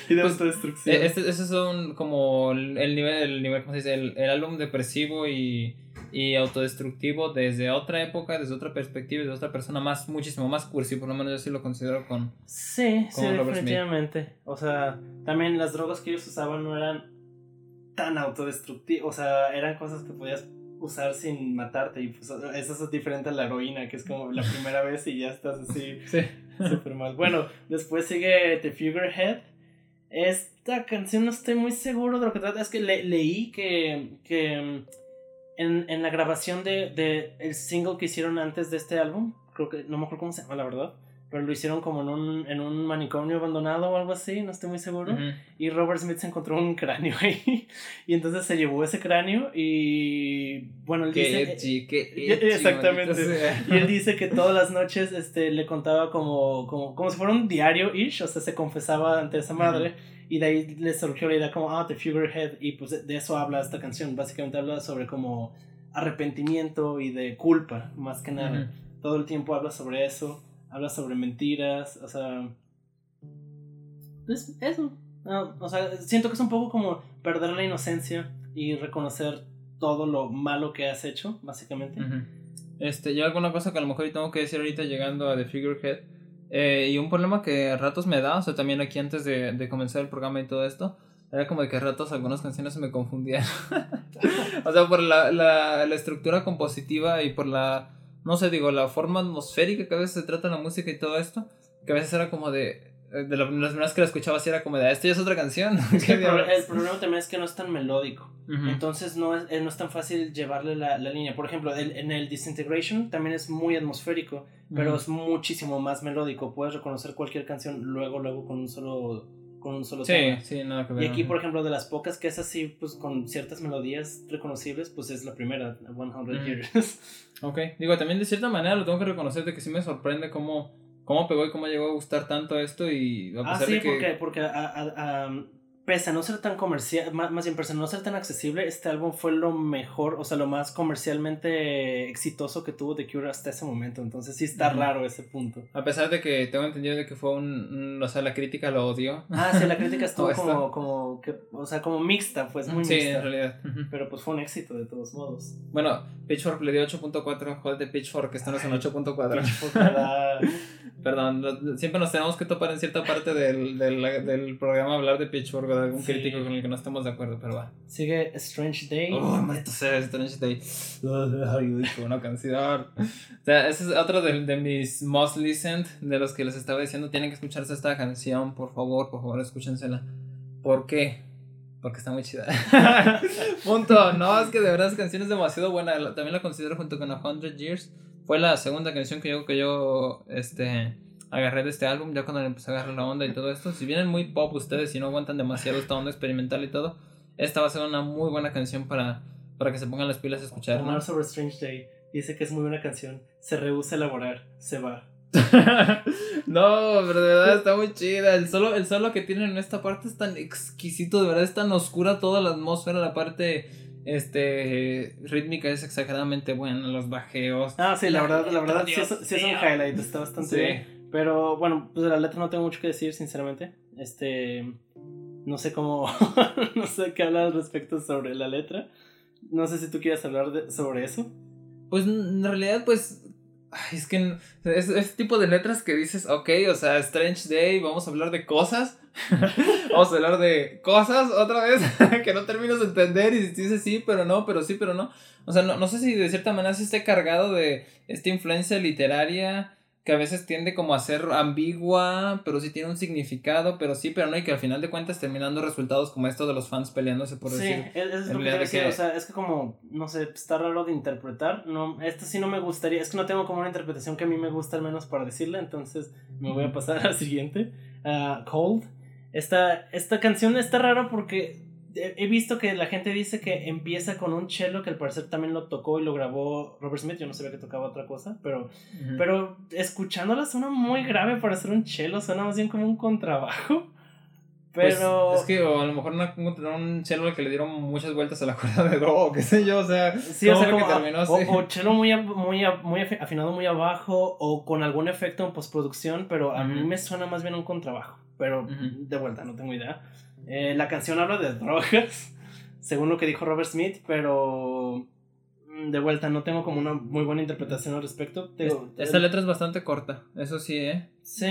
[SPEAKER 2] y de, pues, autodestrucción.
[SPEAKER 1] E, este, ese es un, como el nivel, el nivel ¿cómo se dice? El, el álbum depresivo y y autodestructivo desde otra época, desde otra perspectiva, desde otra persona más, muchísimo más cursi, por lo menos yo sí lo considero con...
[SPEAKER 2] Sí, sí, definitivamente. O sea, también las drogas que ellos usaban no eran tan autodestructivas, o sea, eran cosas que podías usar sin matarte. Y pues eso es diferente a la heroína, que es como la primera vez y ya estás así
[SPEAKER 1] Sí.
[SPEAKER 2] súper mal. Bueno, después sigue The Figurehead. Esta canción no estoy muy seguro de lo que trata. Es que le- leí que, que en, en la grabación de, de el single que hicieron antes de este álbum, creo que no me acuerdo cómo se llama, la verdad. Pero lo hicieron como en un, en un manicomio abandonado o algo así, no estoy muy seguro.
[SPEAKER 1] Ujú.
[SPEAKER 2] Y Robert Smith se encontró un cráneo ahí. Y entonces se llevó ese cráneo y bueno, él
[SPEAKER 1] Qué
[SPEAKER 2] dice...
[SPEAKER 1] edgy, qué edgy,
[SPEAKER 2] exactamente.
[SPEAKER 1] sea.
[SPEAKER 2] Y él dice que todas las noches este, le contaba como, como, como si fuera un diario-ish, o sea, se confesaba ante esa madre. Y de ahí le surgió la idea como, ah, The Figurehead. Y pues de, eso habla esta canción. Básicamente habla sobre como arrepentimiento y de culpa, más que nada.
[SPEAKER 1] Ujú.
[SPEAKER 2] Todo el tiempo habla sobre eso. Habla sobre mentiras, o sea... Es eso. Ah, o sea, siento que es un poco como perder la inocencia y reconocer todo lo malo que has hecho, básicamente.
[SPEAKER 1] Ujú. Este, yo alguna cosa que a lo mejor tengo que decir ahorita llegando a The Figurehead. Eh, y un problema que a ratos me da, o sea, también aquí antes de, de comenzar el programa y todo esto, era como de que a ratos algunas canciones se me confundían. o sea, por la, la, la estructura compositiva y por la, no sé, digo, la forma atmosférica que a veces se trata la música y todo esto, que a veces era como de, de la- las primeras que la escuchaba era como de, "Ah, esto ya es otra canción.
[SPEAKER 2] Es que
[SPEAKER 1] ¿Qué
[SPEAKER 2] el, pro-
[SPEAKER 1] diablos?
[SPEAKER 2] el problema también es que no es tan melódico. Entonces no es, eh, no es tan fácil llevarle la, la línea. Por ejemplo, el- en el Disintegration también es muy atmosférico, pero es muchísimo más melódico. Puedes reconocer cualquier canción luego, luego con un solo, con un solo
[SPEAKER 1] Sí,
[SPEAKER 2] tema.
[SPEAKER 1] sí, nada que ver.
[SPEAKER 2] Y aquí, por ejemplo, de las pocas que es así, pues con ciertas melodías reconocibles, pues es la primera, 100
[SPEAKER 1] Ujú.
[SPEAKER 2] Years.
[SPEAKER 1] Ok, digo, también de cierta manera lo tengo que reconocer de que sí me sorprende cómo, cómo pegó y cómo llegó a gustar tanto esto y a
[SPEAKER 2] ah,
[SPEAKER 1] pesar
[SPEAKER 2] sí,
[SPEAKER 1] de que...
[SPEAKER 2] porque, porque a- a- a- pese a no ser tan comercial, más, más bien pese a no ser tan accesible, este álbum fue lo mejor, o sea, lo más comercialmente exitoso que tuvo The Cure hasta ese momento. Entonces sí está raro ese punto.
[SPEAKER 1] A pesar de que tengo entendido de que fue un, un- o sea, la crítica lo odió.
[SPEAKER 2] Ah, sí, la crítica estuvo como, como, que, o sea, como mixta, pues muy
[SPEAKER 1] sí, en
[SPEAKER 2] mixta.
[SPEAKER 1] realidad.
[SPEAKER 2] Pero pues fue un éxito de todos modos.
[SPEAKER 1] Bueno, Pitchfork le dio 8.4, joder de Pitchfork, que esto no es un 8.4. Perdón, siempre nos tenemos que topar en cierta parte del, del, del programa hablar de Pitchfork o de algún
[SPEAKER 2] Sí.
[SPEAKER 1] crítico con el que no estemos de acuerdo, pero va.
[SPEAKER 2] Sigue Strange Day.
[SPEAKER 1] Oh, maldito sea, Strange Day. Ay, buena canción. O sea, ese es otro de, de mis most listened, de los que les estaba diciendo. Tienen que escucharse esta canción, por favor, por favor, escúchensela. ¿Por qué? Porque está muy chida. Punto. No, es que de verdad esa canción es demasiado buena. También la considero junto con A Hundred Years. Fue la segunda canción que yo, que yo este, agarré de este álbum, ya cuando le empecé a agarrar la onda y todo esto. Si vienen muy pop ustedes y no aguantan demasiado esta onda experimental y todo, esta va a ser una muy buena canción para, para que se pongan las pilas a escuchar, ¿no?
[SPEAKER 2] Omar sobre Strange Day. Dice que es muy buena canción. Se rehúsa a elaborar. Se va.
[SPEAKER 1] no, pero de verdad está muy chida. El solo, el solo que tienen en esta parte es tan exquisito, de verdad es tan oscura toda la atmósfera, la parte este rítmica es exageradamente buena, los bajeos.
[SPEAKER 2] Ah, sí, la verdad, la verdad, sí es, sí es un highlight. Está bastante
[SPEAKER 1] Sí.
[SPEAKER 2] bien. Pero bueno, pues de la letra no tengo mucho que decir, sinceramente. Este. No sé cómo. no sé qué hablar al respecto sobre la letra. No sé si tú quieres hablar de- sobre eso.
[SPEAKER 1] Pues en realidad, pues. es que es ese tipo de letras que dices, ok, o sea, Strange Day, vamos a hablar de cosas. vamos a hablar de cosas otra vez que no terminas de entender y dices sí, pero no, pero sí, pero no. O sea, no, no sé si de cierta manera sí esté cargado de esta influencia literaria que a veces tiende como a ser ambigua, pero sí tiene un significado, pero sí, pero no, y que al final de cuentas terminando resultados como esto de los fans peleándose por
[SPEAKER 2] sí,
[SPEAKER 1] decir.
[SPEAKER 2] es, es lo que decir.
[SPEAKER 1] que-
[SPEAKER 2] O sea, es que como, no sé, está raro de interpretar. No, esto sí no me gustaría. Es que no tengo como una interpretación que a mí me gusta al menos para decirla. Entonces me voy a pasar a la siguiente. Ah, Cold. Esta, esta canción está rara porque he visto que la gente dice que empieza con un cello que al parecer también lo tocó y lo grabó Robert Smith. Yo no sabía que tocaba otra cosa, pero, pero escuchándola suena muy grave para ser un cello. Suena más bien como un contrabajo.
[SPEAKER 1] Pues,
[SPEAKER 2] Pero.
[SPEAKER 1] es que o a lo mejor una- un, un al que le dieron muchas vueltas a la cuerda de do, o qué sé yo, o sea,
[SPEAKER 2] Sí, o sea,
[SPEAKER 1] ¿cómo
[SPEAKER 2] como,
[SPEAKER 1] que terminó
[SPEAKER 2] a-
[SPEAKER 1] así?
[SPEAKER 2] o, o cello muy, muy, muy afi- afinado muy abajo o con algún efecto en postproducción, pero a mí me suena más bien un contrabajo. Pero de vuelta, no tengo idea. Eh, la canción habla de drogas, según lo que dijo Robert Smith, pero de vuelta, no tengo como una muy buena interpretación al respecto.
[SPEAKER 1] Esta letra es bastante corta, eso sí, ¿eh?
[SPEAKER 2] Sí.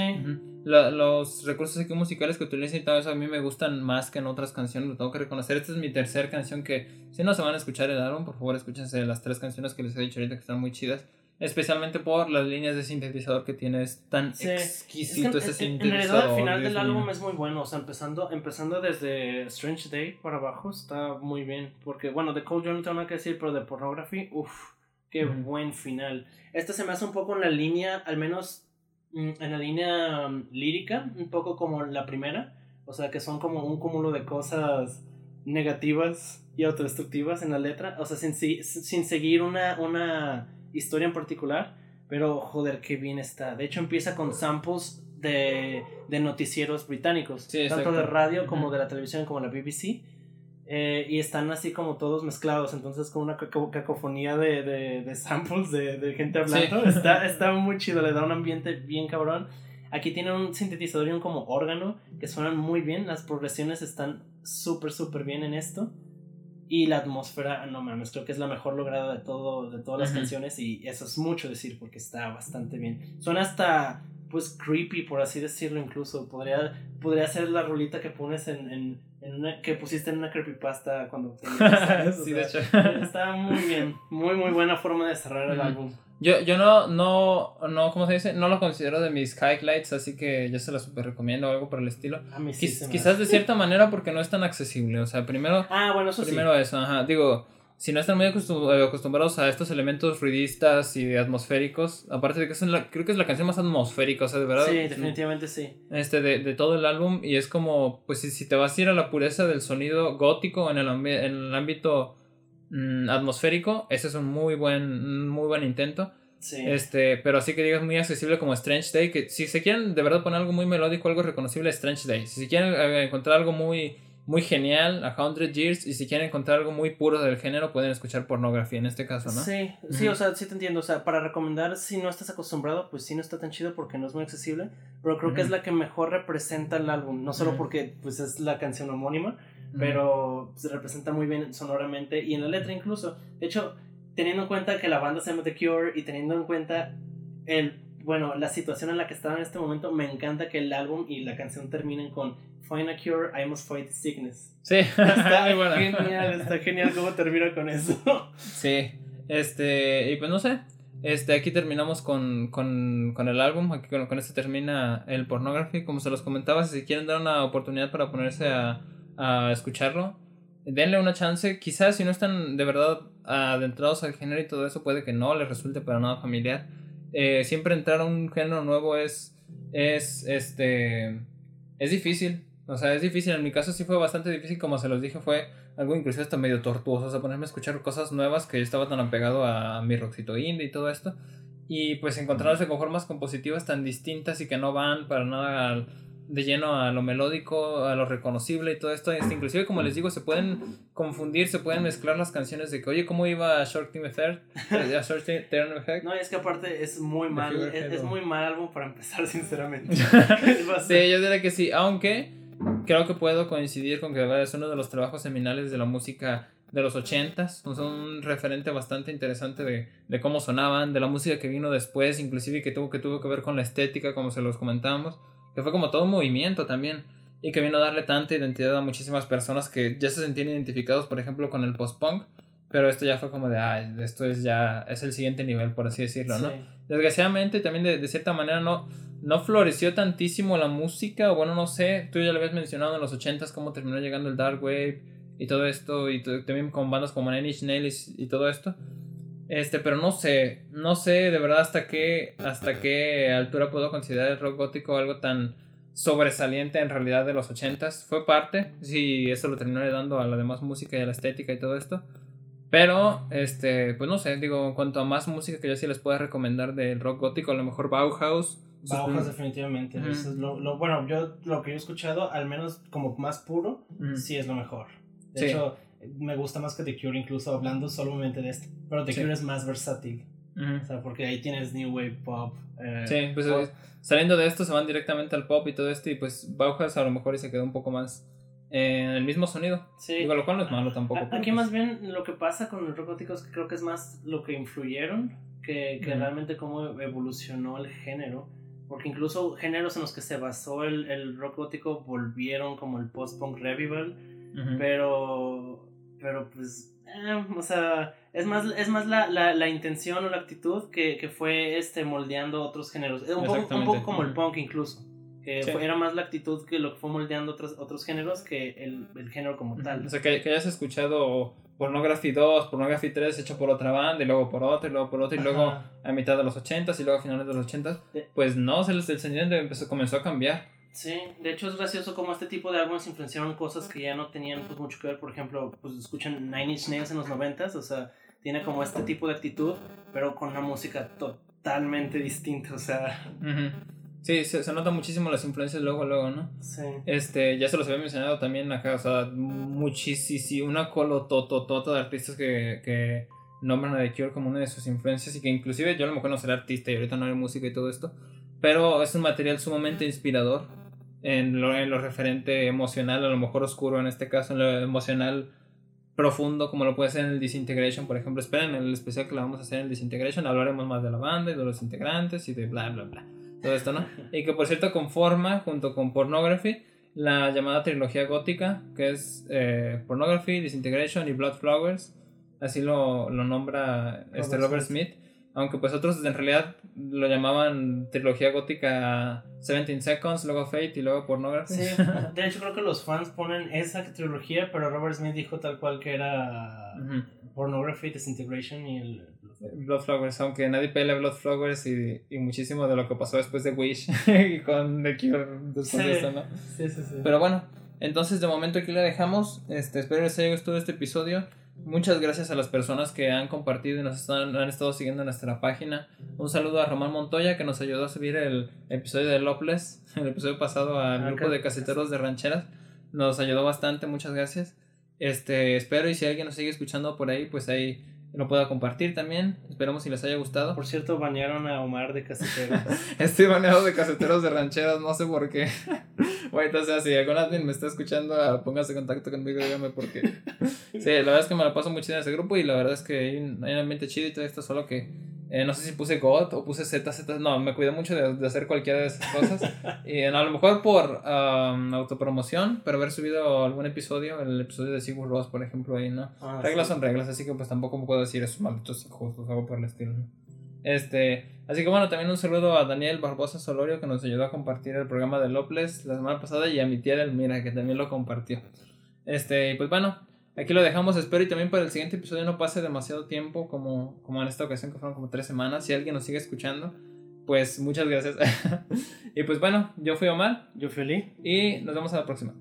[SPEAKER 1] los recursos aquí musicales que utilizan y todo eso a mí me gustan más que en otras canciones, lo tengo que reconocer. Esta es mi tercera canción que, si no se van a escuchar el álbum, por favor escúchense las tres canciones que les he dicho ahorita que están muy chidas. Especialmente por las líneas de sintetizador que tiene, es tan exquisito ese sintetizador. En
[SPEAKER 2] realidad, el final del álbum es muy bueno. O sea, empezando, empezando desde Strange Day para abajo, está muy bien. Porque, bueno, de Cold yo no tengo nada que decir, pero de Pornography, uff, qué buen final. Este se me hace un poco en la línea, al menos mm, en la línea mm, lírica, un poco como la primera. O sea, que son como un cúmulo de cosas negativas y autodestructivas en la letra. O sea, sin, sin seguir una. una historia en particular, pero joder, qué bien está. De hecho, empieza con samples de, de noticieros británicos, tanto de radio como de la televisión, como la BBC. Eh, y están así como todos mezclados, entonces con una cacofonía de, de, de samples de, de, gente hablando. Está, está muy chido, le da un ambiente bien cabrón. Aquí tiene un sintetizador y un como órgano que suenan muy bien, las progresiones están súper, súper bien en esto. Y la atmósfera, no mames, creo que es la mejor lograda de, todo, de todas las canciones y eso es mucho decir porque está bastante bien. Suena hasta, pues, creepy, por así decirlo incluso. Podría, podría ser la rolita que pones en, en, en una, que pusiste en una creepypasta cuando sí, de hecho. Está muy bien, muy, muy buena forma de cerrar el álbum.
[SPEAKER 1] Yo, yo no, no, no, ¿cómo se dice? No lo considero de mis highlights, así que yo se lo super recomiendo o algo por el estilo.
[SPEAKER 2] A mí sí
[SPEAKER 1] quizás de cierta manera porque no es tan accesible, o sea, primero...
[SPEAKER 2] Ah, bueno, eso
[SPEAKER 1] Primero eso, ajá, digo, si no están muy acostumbrados a estos elementos ruidistas y atmosféricos, aparte de que es la, creo que es la canción más atmosférica, o sea, de verdad.
[SPEAKER 2] Sí, definitivamente sí.
[SPEAKER 1] Este, de, de todo el álbum, y es como, pues si, si, te vas a ir a la pureza del sonido gótico en el, en el ámbito Mm, atmosférico, ese es un muy buen, muy buen intento. Este, pero así que digas muy accesible como Strange Day, que si se quieren de verdad poner algo muy melódico, algo reconocible, Strange Day. Si quieren eh, encontrar algo muy, muy genial, A Hundred Years, y si quieren encontrar algo muy puro del género, pueden escuchar pornografía en este caso, ¿no?
[SPEAKER 2] Sí, sí, o sea, sí te entiendo. O sea, para recomendar, si no estás acostumbrado, pues sí no está tan chido porque no es muy accesible, pero creo que es la que mejor representa el álbum, no solo porque pues es la canción homónima, pero se representa muy bien sonoramente y en la letra incluso. De hecho, teniendo en cuenta que la banda se llama The Cure y teniendo en cuenta el, bueno, la situación en la que estaba en este momento, me encanta que el álbum y la canción terminen con Find a cure, I must fight sickness.
[SPEAKER 1] Sí,
[SPEAKER 2] está genial, está genial cómo termina con eso.
[SPEAKER 1] Sí, este, y pues no sé, este, aquí terminamos con, con, con el álbum, aquí con, con este termina el pornography, como se los comentaba, si quieren dar una oportunidad para ponerse a a escucharlo, denle una chance. Quizás si no están de verdad adentrados al género y todo eso, puede que no les resulte para nada familiar. Eh, siempre entrar a un género nuevo es, es, este, es difícil. O sea, es difícil. En mi caso sí fue bastante difícil, como se los dije, fue algo incluso hasta medio tortuoso. O sea, ponerme a escuchar cosas nuevas que yo estaba tan apegado a mi rockcito indie y todo esto. Y pues encontrarse con formas compositivas tan distintas y que no van para nada al de lleno a lo melódico, a lo reconocible y todo esto. Este, inclusive, como les digo, se pueden confundir, se pueden mezclar las canciones de que, oye, ¿cómo iba a Short Team Effect? A Short Term Effect.
[SPEAKER 2] No, es que aparte es muy mal, es, muy mal álbum para empezar, sinceramente.
[SPEAKER 1] sí, yo diría que sí, aunque creo que puedo coincidir con que verdad es uno de los trabajos seminales de la música de los ochentas, un referente bastante interesante de, de, cómo sonaban, de la música que vino después, inclusive que tuvo que tuvo que ver con la estética, como se los comentábamos que fue como todo un movimiento también y que vino a darle tanta identidad a muchísimas personas que ya se sentían identificados, por ejemplo, con el post-punk, pero esto ya fue como de, ay, esto es ya, es el siguiente nivel, por así decirlo, ¿no? Desgraciadamente también de, de, cierta manera no, no floreció tantísimo la música, bueno, no sé, tú ya lo habías mencionado en los 80s cómo terminó llegando el Dark Wave y todo esto, y también con bandas como Nine Inch Nails y todo esto. Este, pero no sé, no sé de verdad hasta qué, hasta qué altura puedo considerar el rock gótico algo tan sobresaliente en realidad de los ochentas. Fue parte, si eso lo terminó dando a la demás música y a la estética y todo esto. Pero, este, pues no sé, digo, en cuanto a más música que yo sí les puedo recomendar del rock gótico, a lo mejor Bauhaus.
[SPEAKER 2] Bauhaus definitivamente. lo, bueno, yo lo que yo he escuchado, al menos como más puro, sí es lo mejor. De hecho, me gusta más que The Cure, incluso hablando solamente de esto. Pero The Cure es más versátil. O sea, porque ahí tienes New Wave Pop. Eh,
[SPEAKER 1] sí, pues eh, saliendo de esto se van directamente al pop y todo esto. Y pues Bauhaus a lo mejor y se quedó un poco más en el mismo sonido.
[SPEAKER 2] Sí.
[SPEAKER 1] Digo, lo cual no es malo tampoco.
[SPEAKER 2] Aquí
[SPEAKER 1] pues-
[SPEAKER 2] más bien lo que pasa con el rock gótico es que creo que es más lo que influyeron que, que realmente cómo evolucionó el género. Porque incluso géneros en los que se basó el, el rock gótico volvieron como el post-punk revival. Pero, pero pues, eh, o sea, es más, es más la, la, la intención o la actitud que, que fue este moldeando otros géneros. Un poco, un poco como el punk incluso. Que
[SPEAKER 1] Sí.
[SPEAKER 2] fue- era más la actitud que lo que fue moldeando otros, otros géneros que el, el género como tal.
[SPEAKER 1] O sea, que, que hayas escuchado Pornography 2, Pornography 3 hecho por otra banda, y luego por otra, y luego por otra, y luego
[SPEAKER 2] Ajá.
[SPEAKER 1] a mitad de los 80s, y luego a finales de los 80s.
[SPEAKER 2] De-
[SPEAKER 1] Pues no, se les- el sonido empezó, comenzó a cambiar.
[SPEAKER 2] Sí, de hecho es gracioso como este tipo de álbumes influenciaron cosas que ya no tenían pues, mucho que ver. Por ejemplo, pues escuchan Nine Inch Nails en los noventas, o sea, tiene como este tipo de actitud, pero con una música totalmente distinta, o sea,
[SPEAKER 1] Ujú. Sí, se, se nota muchísimo las influencias luego, luego, ¿no?
[SPEAKER 2] sí.
[SPEAKER 1] Este, ya se los había mencionado también acá, o sea, muchísimo, una colotototota de artistas que, que nombran a The Cure como una de sus influencias y que inclusive yo a lo mejor no seré artista y ahorita no haré música y todo esto, pero es un material sumamente inspirador en lo, en lo referente emocional, a lo mejor oscuro en este caso, en lo emocional profundo como lo puede ser en el Disintegration, por ejemplo, esperen el especial que le vamos a hacer en el Disintegration, hablaremos más de la banda y de los integrantes y de bla bla bla, todo esto, ¿no? Y que por cierto conforma, junto con Pornography, la llamada trilogía gótica, que es eh, Pornography, Disintegration y Blood Flowers. Así lo, lo nombra este
[SPEAKER 2] Robert
[SPEAKER 1] Robert Smith. Aunque pues otros en realidad lo llamaban trilogía gótica 17 Seconds, luego Fate y luego Pornography.
[SPEAKER 2] Sí, de hecho creo que los fans ponen esa trilogía, pero Robert Smith dijo tal cual que era
[SPEAKER 1] Ujú.
[SPEAKER 2] Pornography, Disintegration y el...
[SPEAKER 1] Blood Flowers, aunque nadie pelea Blood Flowers y, y muchísimo de lo que pasó después de Wish y con The Cure después de
[SPEAKER 2] Sí.
[SPEAKER 1] ¿no?
[SPEAKER 2] Sí, sí, sí.
[SPEAKER 1] Pero bueno, entonces de momento aquí la dejamos. Este, espero les haya gustado este episodio. Muchas gracias a las personas que han compartido y nos están, han estado siguiendo en nuestra página. Un saludo a Román Montoya que nos ayudó a subir el episodio de Lopless, el episodio pasado al
[SPEAKER 2] Ah,
[SPEAKER 1] grupo de caseteros de rancheras. Nos ayudó bastante, muchas gracias. Este, espero y si alguien nos sigue escuchando por ahí, pues ahí lo pueda compartir también. Esperemos si les haya gustado.
[SPEAKER 2] Por cierto, bañaron a Omar de Casetero.
[SPEAKER 1] Estoy baneado de caseteros de rancheras, no sé por qué. Bueno, entonces, si algún admin me está escuchando, ah, póngase en contacto conmigo, dígame por qué. Sí, la verdad es que me la paso muy chido en ese grupo y la verdad es que hay un, hay un ambiente chido y todo esto, solo que eh, no sé si puse God o puse Z, Z, no, me cuidé mucho de, de hacer cualquiera de esas cosas. y a lo mejor por um, autopromoción, pero haber subido algún episodio, el episodio de Sigur Ross, por ejemplo, ahí, ¿no?
[SPEAKER 2] Ah,
[SPEAKER 1] reglas
[SPEAKER 2] sí.
[SPEAKER 1] son reglas, así que pues tampoco me puedo decir esos malditos injustos, algo por el estilo. ¿no? Este, así que bueno, también un saludo a Daniel Barbosa Solorio que nos ayudó a compartir el programa de Loples la semana pasada y a mi tía Elmira que también lo compartió. Este, pues bueno, aquí lo dejamos, espero y también para el siguiente episodio no pase demasiado tiempo como, como en esta ocasión que fueron como tres semanas. Si alguien nos sigue escuchando, pues muchas gracias. y pues bueno, yo fui Omar
[SPEAKER 2] Yo fui Lee.
[SPEAKER 1] y nos vemos a la próxima.